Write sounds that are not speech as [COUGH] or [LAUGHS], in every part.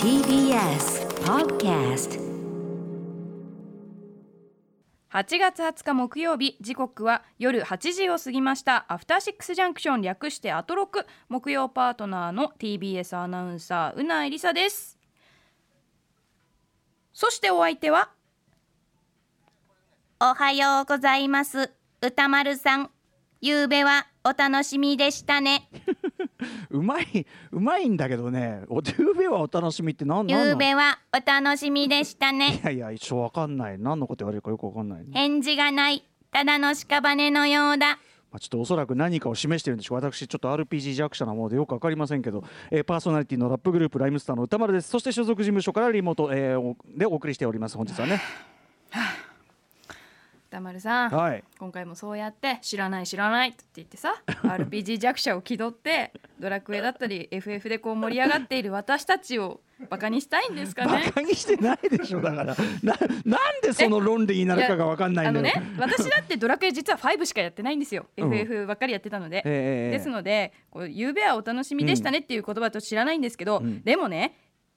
TBS Podcast 8月20日木曜日時刻は夜8時を過ぎましたアフターシックスジャンクション略してアトロク木曜パートナーの TBS アナウンサーうなえりさですそしてお相手はおはようございます。歌丸さん。夕べはお楽しみでしたね。[LAUGHS] うまいうまいんだけどね。おゆうべはお楽しみって何なんなの？い夕べはお楽しみでしたね。やいや一生わかんない。何のこと言われるかよくわかんないね、返事がない。ただの屍のようだ。まあ、ちょっとおそらく何かを示してるんでしょう。私ちょっと RPG 弱者なものでよくわかりませんけど、えーパーソナリティのラップグループライムスターの歌丸です。そして所属事務所からリモート、えーおでお送りしております。本日はね [SIGHS] 歌丸さん、はい。今回もそうやって知らない知らないって言ってさ RPG 弱者を気取ってドラクエだったり FF でこう盛り上がっている私たちをバカにしたいんですかバねカにしてないでしょだから。ななんでその論理になるかがわかんないあのんだよ。ね私だってドラクエ実は5しかやってないんですよ、うん。FF ばっかりやってたので、ええですのでこう夕べはお楽しみでしたねっていう言葉と知らないんですけど、ん。でもね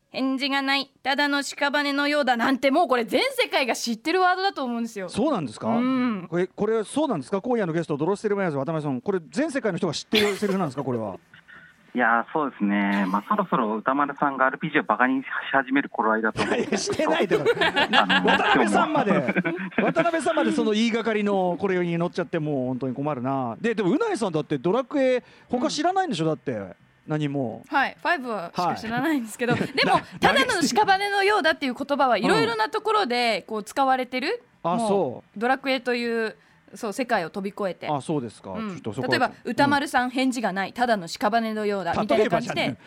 返事がない。ただの屍のようだなんてもうこれ全世界が知ってるワードだと思うんですよ。そうなんですか、うん。これこれそうなんですか？今夜のゲストドロステルマイヤーズ渡辺さんこれ全世界の人が知ってるセリフなんですか？これは。いやーそうですね、まあ、そろそろ歌丸さんが RPG をバカにし始める頃合いだと思うんいやですけどしてないで渡辺さんまで。渡辺さんまでその言いがかりのこれに乗っちゃってもう本当に困るな。ででもうなえさんだってドラクエ他知らないんでしょ？だって何も。はい、5はしか知らないんですけど、でもなただの屍のようだっていう言葉はいろいろなところでこう使われてる、あもそう。ドラクエというそう世界を飛び越えて。あそうですか、うん。ちょっとそこは例えば歌丸さん返事がない、ただの屍のようだ。みたいな感じで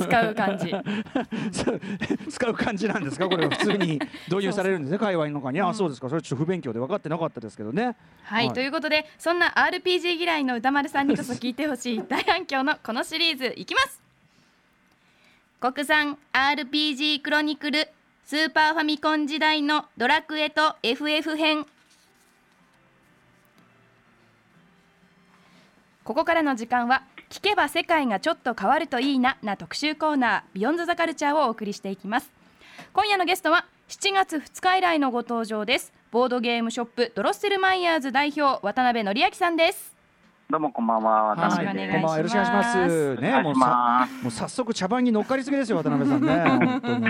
使う感じ。[LAUGHS] 使う感じなんですか？[LAUGHS] これは普通に。導入されるんですね界隈の中に、あそうですか。それちょっと不勉強で分かってなかったですけどね。はい、はい。ということでそんな RPG 嫌いの歌丸さんにこそ聞いてほしい [LAUGHS] 大反響のこのシリーズいきます。国産 RPG クロニクル。スーパーファミコン時代のドラクエと FF 編。ここからの時間は聞けば世界がちょっと変わるといいなな特集コーナービヨンドザカルチャーをお送りしていきます。今夜のゲストは7月2日以来のご登場です。ボードゲームショップドロッセルマイヤーズ代表渡辺則明さんです。どうもこんばんは、渡はい辺です。こんばんは。よろしくお願いします。おねもうもう早速茶番に乗っかりすぎですよ渡辺さんね。[LAUGHS] 本当に。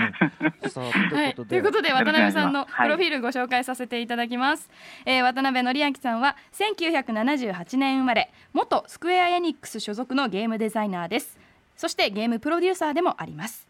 さあとはい、ということで。渡辺さんのプロフィールご紹介させていただきます、えー渡辺則明さんは1978年生まれ元スクエアエニックス所属のゲームデザイナーです。そしてゲームプロデューサーでもあります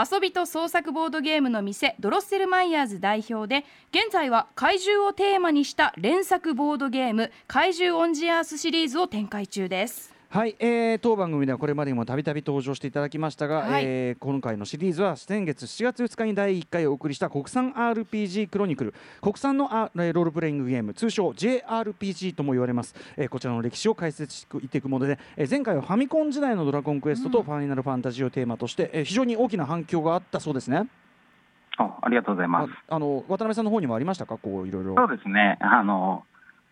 遊びと創作ボードゲームの店ドロッセルマイヤーズ代表で現在は怪獣をテーマにした連作ボードゲーム怪獣オンジアースシリーズを展開中です。はい、えー当番組ではこれまでにもたびたび登場していただきましたが、はい。えー今回のシリーズは先月7月2日に第1回お送りした国産 RPG クロニクル。国産のあえーロールプレイングゲーム通称 JRPG とも言われます、えーこちらの歴史を解説していくもので、えー前回はファミコン時代のドラゴンクエストとファイナルファンタジーをテーマとして、えー非常に大きな反響があったそうですね。す。あありがとうございます。ああの渡辺さんの方にもありましたか？こういろいろ。そうですね、あの、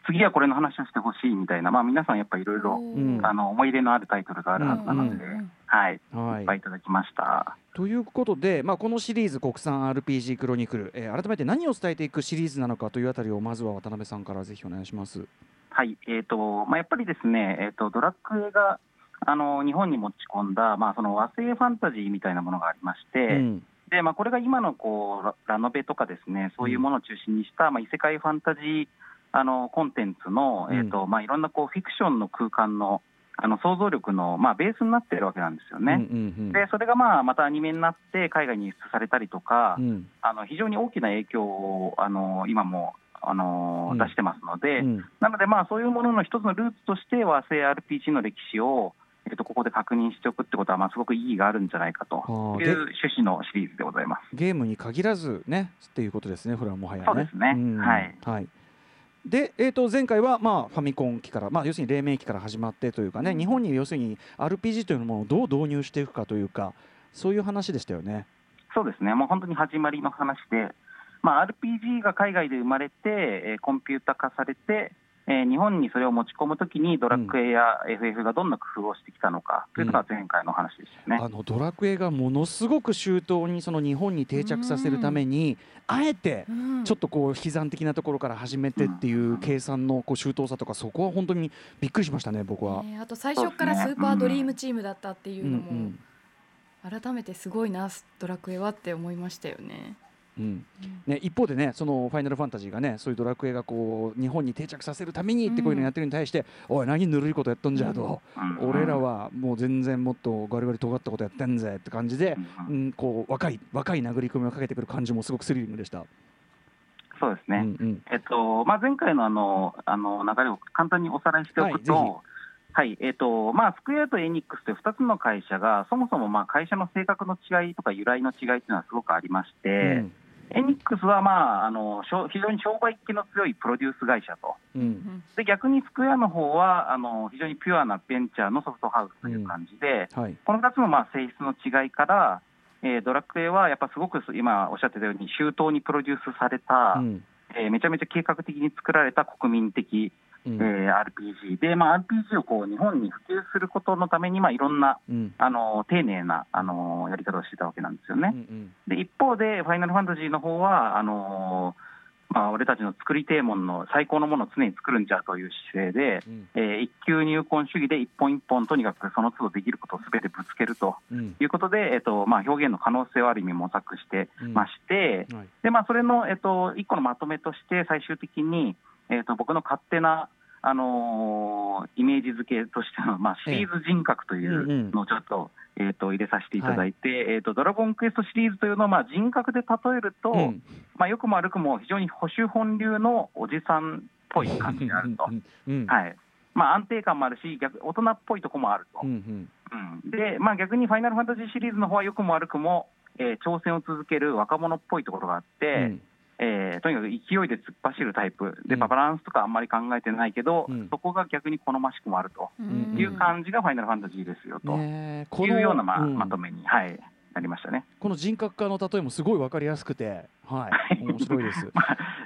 次はこれの話をしてほしいみたいな、まあ皆さんやっぱりいろいろ、ん。あの、思い入れのあるタイトルがあるはずなので、うんうんはい、はい。いっぱいいただきました。ということで、まあ、このシリーズ国産 RPG クロニクル、えー改めて何を伝えていくシリーズなのかというあたりをまずは渡辺さんからぜひお願いします。はい、えっ、と、まあやっぱりですね、えっ、と、ドラクエが、あの、日本に持ち込んだ、まあその和製ファンタジーみたいなものがありまして、うん。で、まあ、これが今のこうララノベとかですね、そういうものを中心にした、まあ、異世界ファンタジーあのコンテンツの、うん。えーとまあ、いろんなこうフィクションの空間のあの想像力の、まあ、ベースになっているわけなんですよね。うんうんでそれがまあまたアニメになって海外に輸出されたりとか、うん。あの非常に大きな影響をあの今もあの、うん。出してますので、うん。なので、まあ、そういうものの一つのルーツとして和製 RPG の歴史を、えっとここで確認しておくってことは、まあ、すごく意義があるんじゃないかという趣旨のシリーズでございます。ゲームに限らずねっていうことですね、これはもはやね。そうですね。ん。はい。はいで、えー、と前回は、まあ、ファミコン機から、まあ、要するに黎明期から始まってというかね、日本に要するに RPG というものをどう導入していくかというか、そういう話でしたよね。そうですね、もう本当に始まりの話で、まあ、RPG が海外で生まれて、えーコンピュータ化されて、えー日本にそれを持ち込むときに、ドラクエや FF がどんな工夫をしてきたのかというのが前回の話でしたよね。あのドラクエがものすごく周到にその日本に定着させるためにあえてちょっとこう悲惨的なところから始めてっていう計算のこう周到さとかそこは本当にびっくりしましたね僕は。ねあと最初からスーパードリームチームだったっていうのうんうんも改めてすごいなドラクエはって思いましたよね。うん。ね、一方でねそのファイナルファンタジーがねそういうドラクエがこう日本に定着させるためにってこういうのやってるに対して、おい何ぬるいことやっとんじゃと、うん。俺らはもう全然もっとガリガリ尖ったことやってんぜって感じで、うん。うん、こう若い若い殴り込みをかけてくる感じもすごくスリリングでした。そうですね、うんうん。えっとまあ、前回のあのあの流れを簡単におさらいしておくと、はいぜはいえっとまあ、スクエアとエニックスという2つの会社が、そもそもまあ会社の性格の違いとか由来の違いというのはすごくありまして、うんエニックスは、まあ、あの非常に商売気の強いプロデュース会社と、うん。で逆にスクエアの方はあの非常にピュアなベンチャーのソフトハウスという感じで、はい。この2つのまあ性質の違いから、えードラクエはやっぱすごく今おっしゃってたように、周到にプロデュースされた、うん。えーめちゃめちゃ計画的に作られた国民的、うん。えー RPG で、まあ、RPG をこう日本に普及することのために、まあ、いろんなうん。あの丁寧なあのやり方をしてたわけなんですよね。うんで一方で、ファイナルファンタジーの方はあのーまあ、俺たちの作りてえもんの最高のものを常に作るんじゃという姿勢で、うん。えー一級入魂主義で一本一本とにかくその都度できることをすべてぶつけるとうん。いうことで、えっとまあ、表現の可能性をある意味模索してまして、はい。でまあ、それの、えっと、一個のまとめとして、最終的に、えっと、僕の勝手な、あのーイメージ付けとしての、まあ、シリーズ人格といええうのをちょっと,、えっと入れさせていただいて、えっと、ドラゴンクエストシリーズというのを、まあ、人格で例えると、うん。まあ、よくも悪くも非常に保守本流のおじさんっぽい感じであると。うんはい。まあ、安定感もあるし、逆大人っぽいところもあると。うんうん。うん。で、まあ、逆にファイナルファンタジーシリーズの方は良くも悪くも、えー挑戦を続ける若者っぽいところがあって、うんえーとにかく勢いで突っ走るタイプ。で、うん。バランスとかあんまり考えてないけど、うん。そこが逆に好ましくもあると。ん。いう感じがファイナルファンタジーですよと、いうようなままとめに、はい、なりましたね。この人格化の例えもすごいわかりやすくて、はい、[LAUGHS] 面白いです。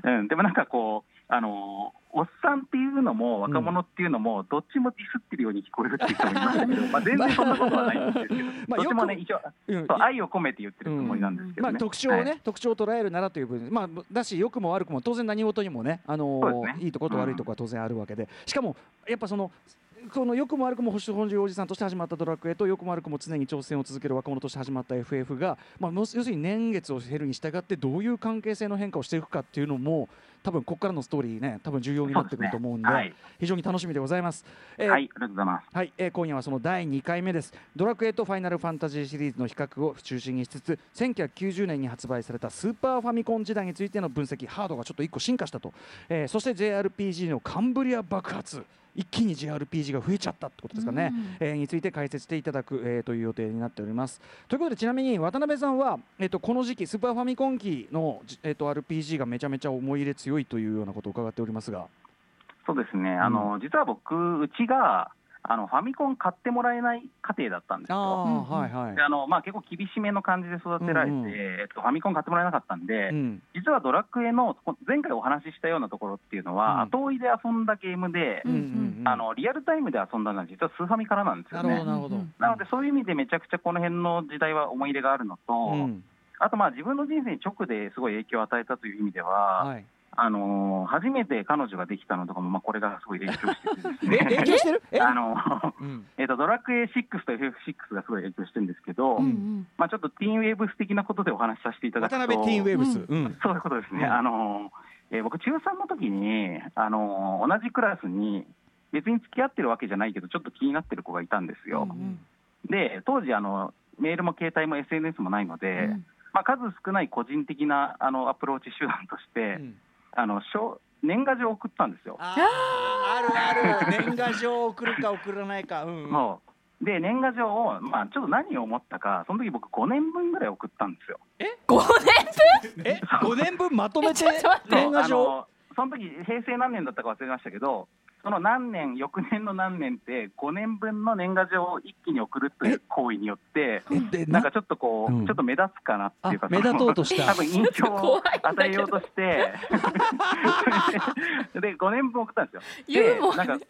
うん、でもなんかこう、あのーおっさんっていうのも若者っていうのも、どっちもディスってるように聞こえるっていう人もいましたけど、[LAUGHS] まあ、全然そんなことはないんですけど、まあどっちもね、一応愛を込めて言ってるつもりなんですけどね。まあ、特徴をね、はい。特徴を捉えるならという部分、まあ、だし良くも悪くも当然何事にもね、あのーね。いいところと悪いところは当然あるわけで、しかもやっぱそのこの良くも悪くも保守本流おじさんとして始まったドラクエと良くも悪くも常に挑戦を続ける若者として始まった FF が、まあ、要するに年月を経るに従ってどういう関係性の変化をしていくかっていうのも多分ここからのストーリーね多分重要になってくると思うんでそうですね。非常に楽しみでございます。えーはい、ありがとうございます。はい、えー今夜はその第2回目です。ドラクエとファイナルファンタジーシリーズの比較を中心にしつつ1990年に発売されたスーパーファミコン時代についての分析ハードがちょっと1個進化したと、えーそして JRPG のカンブリア爆発一気に JRPG が増えちゃったってことですかね、えーについて解説していただく、えーという予定になっております。ということでちなみに渡辺さんは、えー、とこの時期スーパーファミコン機の、じえー、と RPG がめちゃめちゃ思い入れ強いというようなことを伺っておりますが。そうですね、あの実は僕、うちがあのファミコン買ってもらえない家庭だったんですあよ。あ、はいはい。であのまあ、結構厳しめの感じで育てられて、うんうん。えっと、ファミコン買ってもらえなかったんで、うん。実はドラクエのこ前回お話ししたようなところっていうのは、うん。後追いで遊んだゲームで、うんうんうん。あのリアルタイムで遊んだのは実はスーファミからなんですよね。なるほどなるほど、なので、そういう意味でめちゃくちゃこの辺の時代は思い入れがあるのと、うん。あとまあ自分の人生に直ですごい影響を与えたという意味では、はいあのー初めて彼女ができたのとかも、まあ、これがすごい影響してね。影響してる？[LAUGHS] え？あのうん。えっとドラクエ6と FF6 がすごい影響してるんですけど、うんまあ、ちょっとティーンウェーブス的なことでお話しさせていただくと、渡辺ティーンウェーブス、うん。そういうことですね、うん。あのえー僕、中3の時に、あの同じクラスに、別に付き合ってるわけじゃないけど、ちょっと気になってる子がいたんですよ。で、当時あの、メールも携帯も SNS もないので、まあ、数少ない個人的なあのアプローチ手段として、うんあの小年賀状を送ったんですよ。あるある。年賀状送るか送らないか。うんうん。もう。で年賀状を、まあ、ちょっと何を思ったか、その時僕5年分ぐらい送ったんですよ。え？五年分？まとめてちょっと待って。年賀状？その時平成何年だったか忘れましたけど、その何年、翌年の何年って、5年分の年賀状を一気に送るという行為によって、な？んかちょっとこう、うん。ちょっと目立つかなっていうか、目立とうとした？多分印象を [LAUGHS] 与えようとして、[LAUGHS] で5年分送ったんですよ。で、なんか、で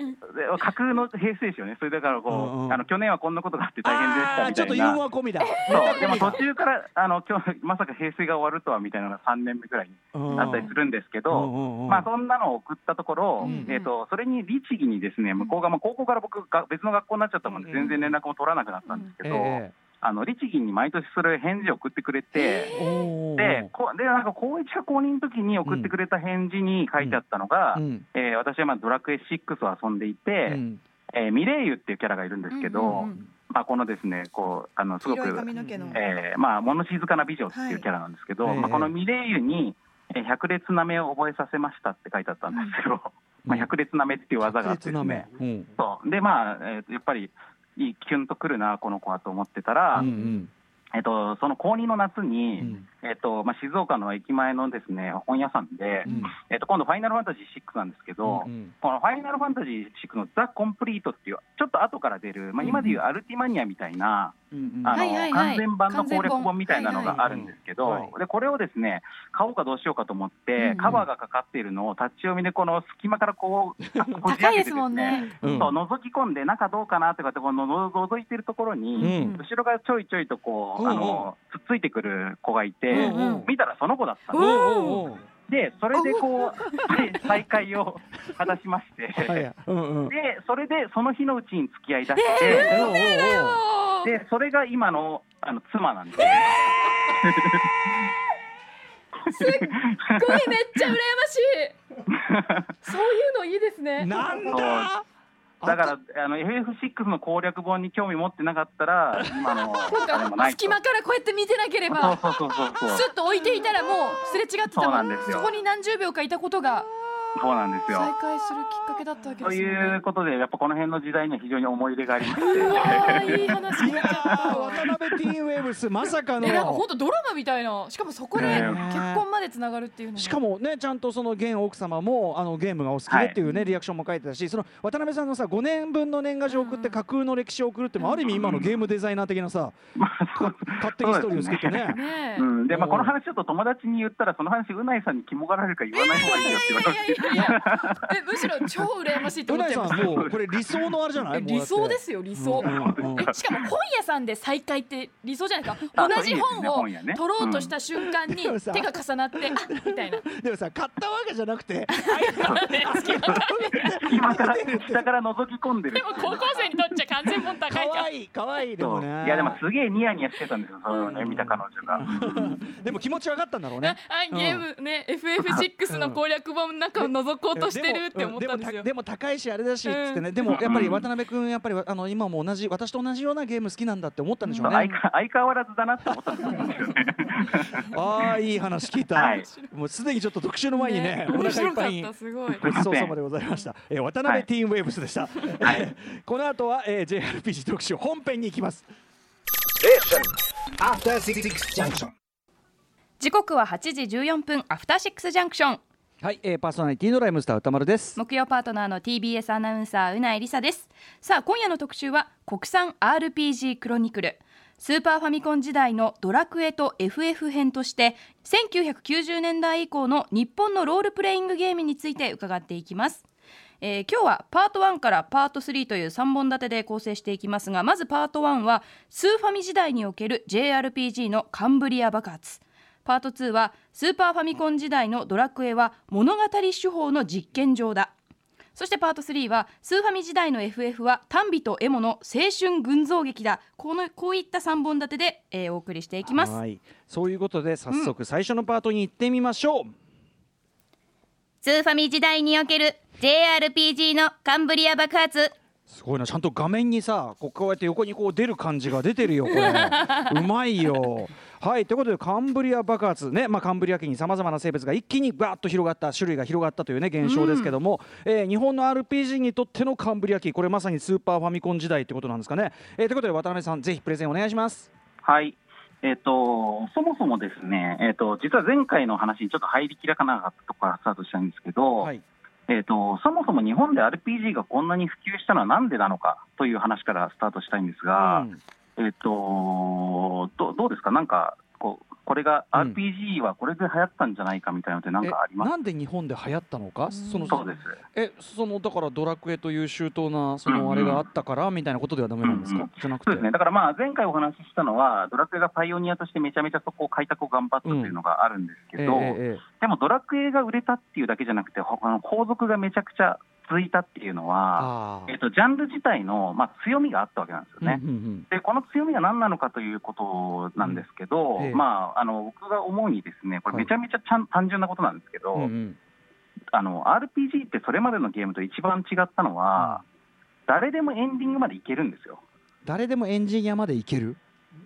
架空の平成史よね、それだからこう、うんうん。あの去年はこんなことがあって大変でしたあーちょっとユーみたいな。モア込みだ。そう。でも途中からあの今日まさか平成が終わるとはみたいなのが3年目ぐらいにうんあったりするんですけど、うんうんうんまあ、そんなのを送ったところ、うん。えー、とそれに律儀にですね向こうが、まあ、高校から僕が別の学校になっちゃったもんで、全然連絡も取らなくなったんですけど、えあの律儀に毎年それ返事を送ってくれて。でこでなんか高1か高2の時に送ってくれた返事に書いてあったのが、うん。えー私はまあドラクエ6を遊んでいて、うん。えーミレイユっていうキャラがいるんですけど、うんうんうん。まあ、このですねこうあのすごくえーまあ、物静かな美女っていうキャラなんですけど、はい。まあ、このミレイユに、えー百列なめを覚えさせましたって書いてあったんですよ。まあ、百列なめっていう技があってですね。うんそう。で、まあ、えーとやっぱり、いいキュンとくるな、この子はと思ってたら、うんうん。えっと、その高2の夏に、うんえっとまあ、静岡の駅前のですね本屋さんで、うん。えっと、今度、ファイナルファンタジー6なんですけど、うんこのファイナルファンタジー6のザ・コンプリートっていう、ちょっと後から出る、まあ、今でいうアルティマニアみたいな、うんあのはいはいはい。完全版の攻略本みたいなのがあるんですけど、はい。はいでこれをですね買おうかどうしようかと思って、うんカバーがかかっているのを立ち読みでこの隙間からこう [LAUGHS] こじ開けて高いですもんね。うん。そう覗き込んで中どうかなとかってこのの覗いてるところに、うん。後ろがちょいちょいとこう、うん。うんあのつっついてくる子がいて、うんうん見たらその子だったんおですー。おーおでそれでこうはい再会を果たしまして、でそれでその日のうちに付き合いだしおて、ーおー。でそれが今のあの妻なんです。すっごいめっちゃ羨ましい。[LAUGHS] そういうのいいですね。なんだだからあの FF6 の攻略本に興味持ってなかったら今の隙間からこうやって見てなければ。スッと置いていたらもうすれ違ってたもなんそこに何十秒かいたことがそうなんですよ。再会するきっかけだったわけといですよねう。ことでやっぱこの辺の時代には非常に思い入れがありまして。いい話いやー渡辺ティーンウェーブスまさかの。えなんか本当ドラマみたいなしかもそこでね結婚までつながるっていうのがしかもねちゃんとその現奥様もあのゲームがお好きでっていうね、リアクションも書いてたしその渡辺さんのさ5年分の年賀状を送って架空の歴史を送るってもある意味今のゲームデザイナー的なさ [LAUGHS] 勝手にストーリーをつけてね。ねえ、うん。でまあ、うんこの話ちょっと友達に言ったらその話うないさんに肝がられるから言わない方がいいよって言われてむしろ超羨ましいとう思っちゃいますないさんもうこれ理想のあれじゃない？え [LAUGHS] 理想ですよ理想、うんうんうん。えしかも本屋さんで再会って理想じゃないですか。あ同じ本を取ろうとした瞬間に手が重なってあ [LAUGHS] みたいな。でもさ買ったわけじゃなくて。[LAUGHS] 今から下から覗き込んでる。でも高校生にとっちゃ完全本高いじゃん可愛い可愛いでそう。もねいやでもすげえニヤニヤしてたんですよそれをね見た彼女が。でも気持ち分かったんだろうあねゲームね FF6 の攻略本の中を覗こうとしてるって思ったんですよ。でも高いしあれだしっつってね、うん。でもやっぱり渡辺君やっぱりあの今も同じ私と同じようなゲーム好きなんだって思ったんでしょうね、相変わらずだなって思ったんですよね。[LAUGHS] ああいい話聞いた、はい。もうすでにちょっと特集の前にねお腹いっっぱいごい。ごちそうさまでございました、えー渡辺ティーンウェーブスでした、はい。[LAUGHS] この後は、えー、JRPG 特集本編に行きます.時刻は8時14分アフターシックスジャンクションはい、えー、パーソナリティのライムスター歌丸です。木曜パートナーの TBS アナウンサーうないりさです。さあ今夜の特集は国産 RPG クロニクル。スーパーファミコン時代のドラクエと FF 編として1990年代以降の日本のロールプレイングゲームについて伺っていきます。えー今日はパート1からパート3という3本立てで構成していきますがまずパート1はスーファミ時代における JRPG のカンブリア爆発。パート2はスーパーファミコン時代のドラクエは物語手法の実験場だ。そしてパート3はスーファミ時代の FF は丹美とエモの青春群像劇だ。このこういった3本立てで、えーお送りしていきます。はい。そういうことで早速最初のパートに行ってみましょう、スーファミ時代における JRPG のカンブリア爆発。すごいな。ちゃんと画面にさこうこうやって横にこう出る感じが出てるよこれ。[LAUGHS] うまいよはいということでカンブリア爆発ね、まあ、カンブリア紀にさまざまな生物が一気にバーッと広がった種類が広がったというね現象ですけども、えー日本の RPG にとってのカンブリア紀これまさにスーパーファミコン時代ってことなんですかね、えーということで渡辺さんぜひプレゼンお願いします。はい。えっ、とそもそもですね、えっと実は前回の話にちょっと入りきらかなかったところからスタートしたんですけど、はい。ええー、とそもそも日本で RPG がこんなに普及したのはなんでなのかという話からスタートしたいんですが、うんえー、とどどうですか、なんかこうこれがうん。RPG はこれで流行ったんじゃないかみたいなのって、なんかあります？えなんで日本で流行ったのか、そのそうです。えそのだからドラクエという周到なそのあれがあったからみたいなことではダメなんですか、うんうんじゃなくて。そうですね、だからまあ前回お話ししたのは、ドラクエがパイオニアとしてめちゃめちゃそこを開拓を頑張ったっていうのがあるんですけど、ええええ。でもドラクエが売れたっていうだけじゃなくて、ほあの後続がめちゃくちゃ続いたっていうのは、えっと、ジャンル自体の、まあ、強みがあったわけなんですよね。うんうんでこの強みが何なのかということなんですけど、うん。ええ。まあ、あの僕が思うにですねこれはい。めちゃめちゃちゃん単純なことなんですけど、うんうん。あの RPG ってそれまでのゲームと一番違ったのは、誰でもエンディングまでいけるんですよ。誰でもエンジニアまでいける？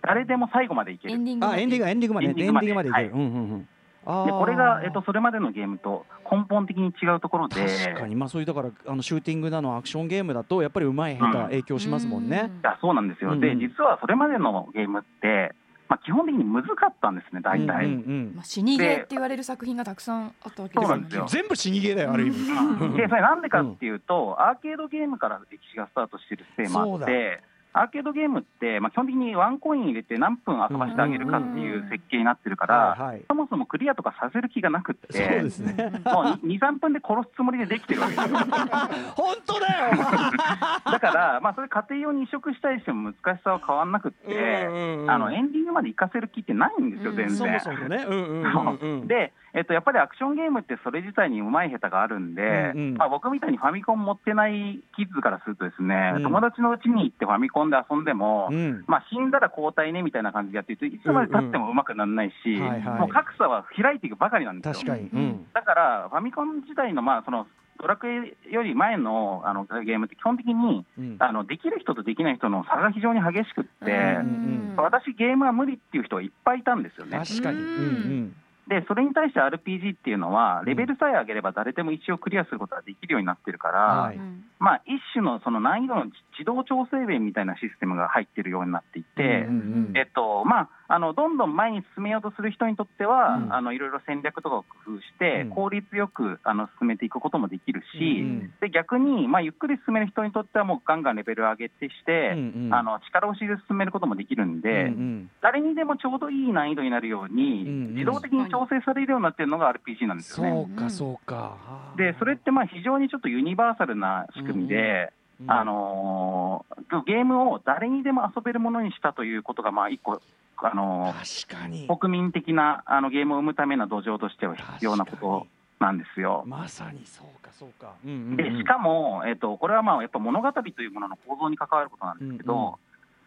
誰でも最後までいける。エンディングあエンディングエンディングまでね。エンディングまで。いける、うんうんうん。あーでこれが、えっと、それまでのゲームと根本的に違うところで、確かに。まあそういうだからあのシューティングなのアクションゲームだとやっぱりうまい下手うん。影響しますもんね。いやそうなんですよ、うんうん。で実はそれまでのゲームって、まあ、基本的に難かったんですね、大体。うんうんまあ、死にゲーって言われる作品がたくさんあったわけですよね。そうなんですよ。全部死にゲーだよある意味。うん。[LAUGHS] でそれなんでかっていうと、アーケードゲームから歴史がスタートしてるせいもあそうだ。って、アーケードゲームって、まあ、基本的にワンコイン入れて何分遊ばしてあげるかっていう設計になってるから、そもそもクリアとかさせる気がなくっそうて、ですね。もう2、3分で殺すつもりでできてるわけですよ。[LAUGHS] 本当だよ。[LAUGHS] だから、まあ、それ家庭用に移植したりしても難しさは変わんなくって、あのエンディングまで行かせる気ってないんですよ、うん全然。そもそもね。うんうんうんうん。[LAUGHS] で、えっと、やっぱりアクションゲームってそれ自体にうまい下手があるんで、うんうんまあ、僕みたいにファミコン持ってないキッズからするとですね、うん友達のうちに行ってファミコンで遊んでも、うんまあ、死んだら交代ねみたいな感じでやってるといつまでたってもうまくならないし、うんうんはいはいもう格差は開いていくばかりなんですよ。確かに。うん。だからファミコン時代の,、まあそのドラクエより前のあのゲームって基本的にうんあのできる人とできない人の差が非常に激しくって、ん私ゲームは無理っていう人がいっぱいいたんですよね。確かに。うんうん。で、それに対して RPG っていうのは、レベルさえ上げれば誰でも一応クリアすることができるようになってるから、はいまあ、一種のその難易度の自動調整弁みたいなシステムが入ってるようになっていて、うんうんえっとまあ、あのどんどん前に進めようとする人にとっては、うん。あのいろいろ戦略とかを工夫して、うん。効率よくあの進めていくこともできるし、うんで逆に、まあ、ゆっくり進める人にとっては、もうガンガンレベルを上げてして、うんうん。あの力押しで進めることもできるんで、うんうん。誰にでもちょうどいい難易度になるように、うんうん。自動的に調整されるようになってるのが RPG なんですよね。そうかそうか。で、それってまあ非常にちょっとユニバーサルな仕組みで、うんあのーゲームを誰にでも遊べるものにしたということが、まあ一個、あのー。国民的なあのゲームを生むための土壌としては必要なことなんですよ。まさにそうかそうか。うんうんうんでしかも、えっと、これはまあやっぱ物語というものの構造に関わることなんですけど、うんうん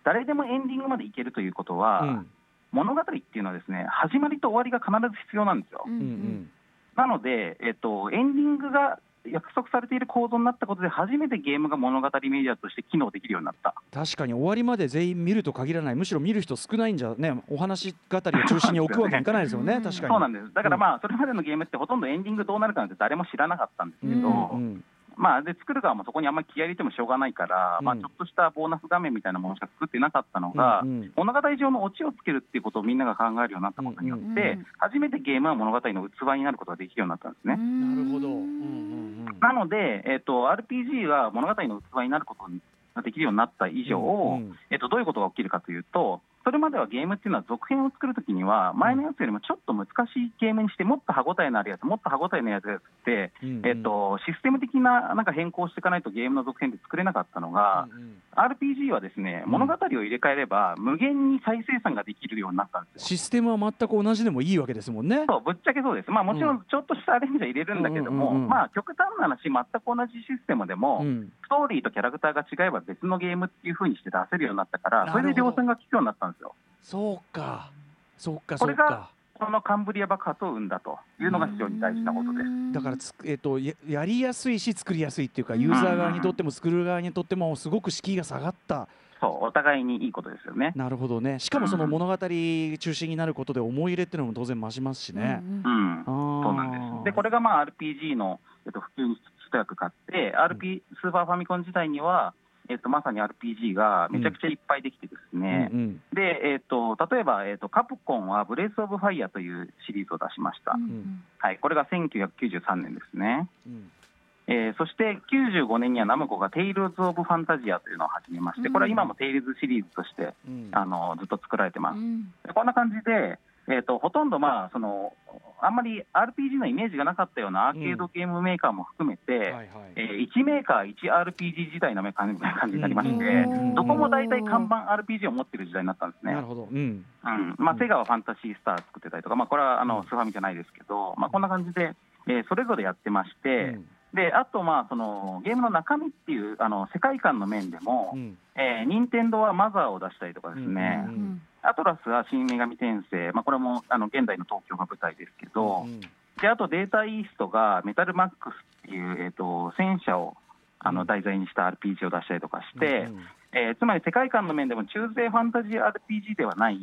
誰でもエンディングまでいけるということは、うん物語っていうのはですね始まりと終わりが必ず必要なんですよ。うんうんうんなので、えっと、エンディングが約束されている構造になったことで、初めてゲームが物語メディアとして機能できるようになった。確かに終わりまで全員見ると限らない。むしろ見る人少ないんじゃねお話語りを中心に置くわけにいかないですよね。うん。確かに。そうなんです。だからまあ、それまでのゲームってほとんどエンディングどうなるかなんて誰も知らなかったんですけど、うんうんまあ、で作る側もそこにあんまり気合い入れてもしょうがないから、うん。まあ、ちょっとしたボーナス画面みたいなものしか作ってなかったのが、うんうん。物語上のオチをつけるっていうことをみんなが考えるようになったことによって、うんうん。初めてゲームは物語の器になることができるようになったんですね。なるほど。うんうんうんなので、えっと RPG は物語の器になることができるようになった以上、うん。えっと、どういうことが起きるかというと、それまではゲームっていうのは続編を作るときには、前のやつよりもちょっと難しいゲームにして、もっと歯応えのあるやつ、もっと歯応えのあるやつって、うんうん。えっと、システム的ななんか変更していかないとゲームの続編って作れなかったのが、うんうん。RPG はですね、うん。物語を入れ替えれば、無限に再生産ができるようになったんですよ。システムは全く同じでもいいわけですもんね。そうぶっちゃけそうです、まあ、もちろうん。ちょっとしたアレンジは入れるんだけども、まあ、極端な話、全く同じシステムでも、うん。ストーリーとキャラクターが違えば別のゲームっていう風にして出せるようになったから、それで量産が効くようになったんですよ。そうか。そうかこれがそうか。そのカンブリア爆発を生んだというのが非常に大事なことです。だからつ、えっとややりやすいし作りやすいっていうかユーザー側にとっても作る側にとってもすごく敷居が下がった。そう、お互いにいいことですよね。なるほどね。しかもその物語中心になることで思い入れっていうのも当然増しますしね、うん、あそーうなんです。で、これがまあ RPG の、えっと、普及に一役買って、RP、スーパーファミコン時代には、えっと、まさに RPG がめちゃくちゃいっぱいできてですね、うんうんで、えっと、例えば、えっと、カプコンはブレイス・オブ・ファイヤーというシリーズを出しました。んはい、これが1993年ですね。うん。えーそして95年にはナムコがテイルズ・オブ・ファンタジアというのを始めまして、これは今もテイルズシリーズとして、うん。あのずっと作られてます。うん。でこんな感じで、えー、とほとんど、まあ、そのあんまり RPG のイメージがなかったようなアーケードゲームメーカーも含めて、はいはいえー1メーカー 1RPG 時代の感じ感じになりまして、うんどこも大体看板 RPG を持ってる時代になったんですね。なるほど、うん、うん。まあ、セガはファンタシースター作ってたりとか、まあ、これはあのスーファミじゃないですけど、まあ、こんな感じで、えーそれぞれやってまして、うん。であと、まあ、そのゲームの中身っていうあの世界観の面でも、うん。えー、任天堂はマザーを出したりとかですね、うんうんアトラスは新女神転生、まあ、これもあの現代の東京が舞台ですけど、うんであとデータイーストがメタルマックスっていう、えー、と戦車をあの題材にした RPG を出したりとかして、うんえーつまり世界観の面でも中世ファンタジー RPG ではない、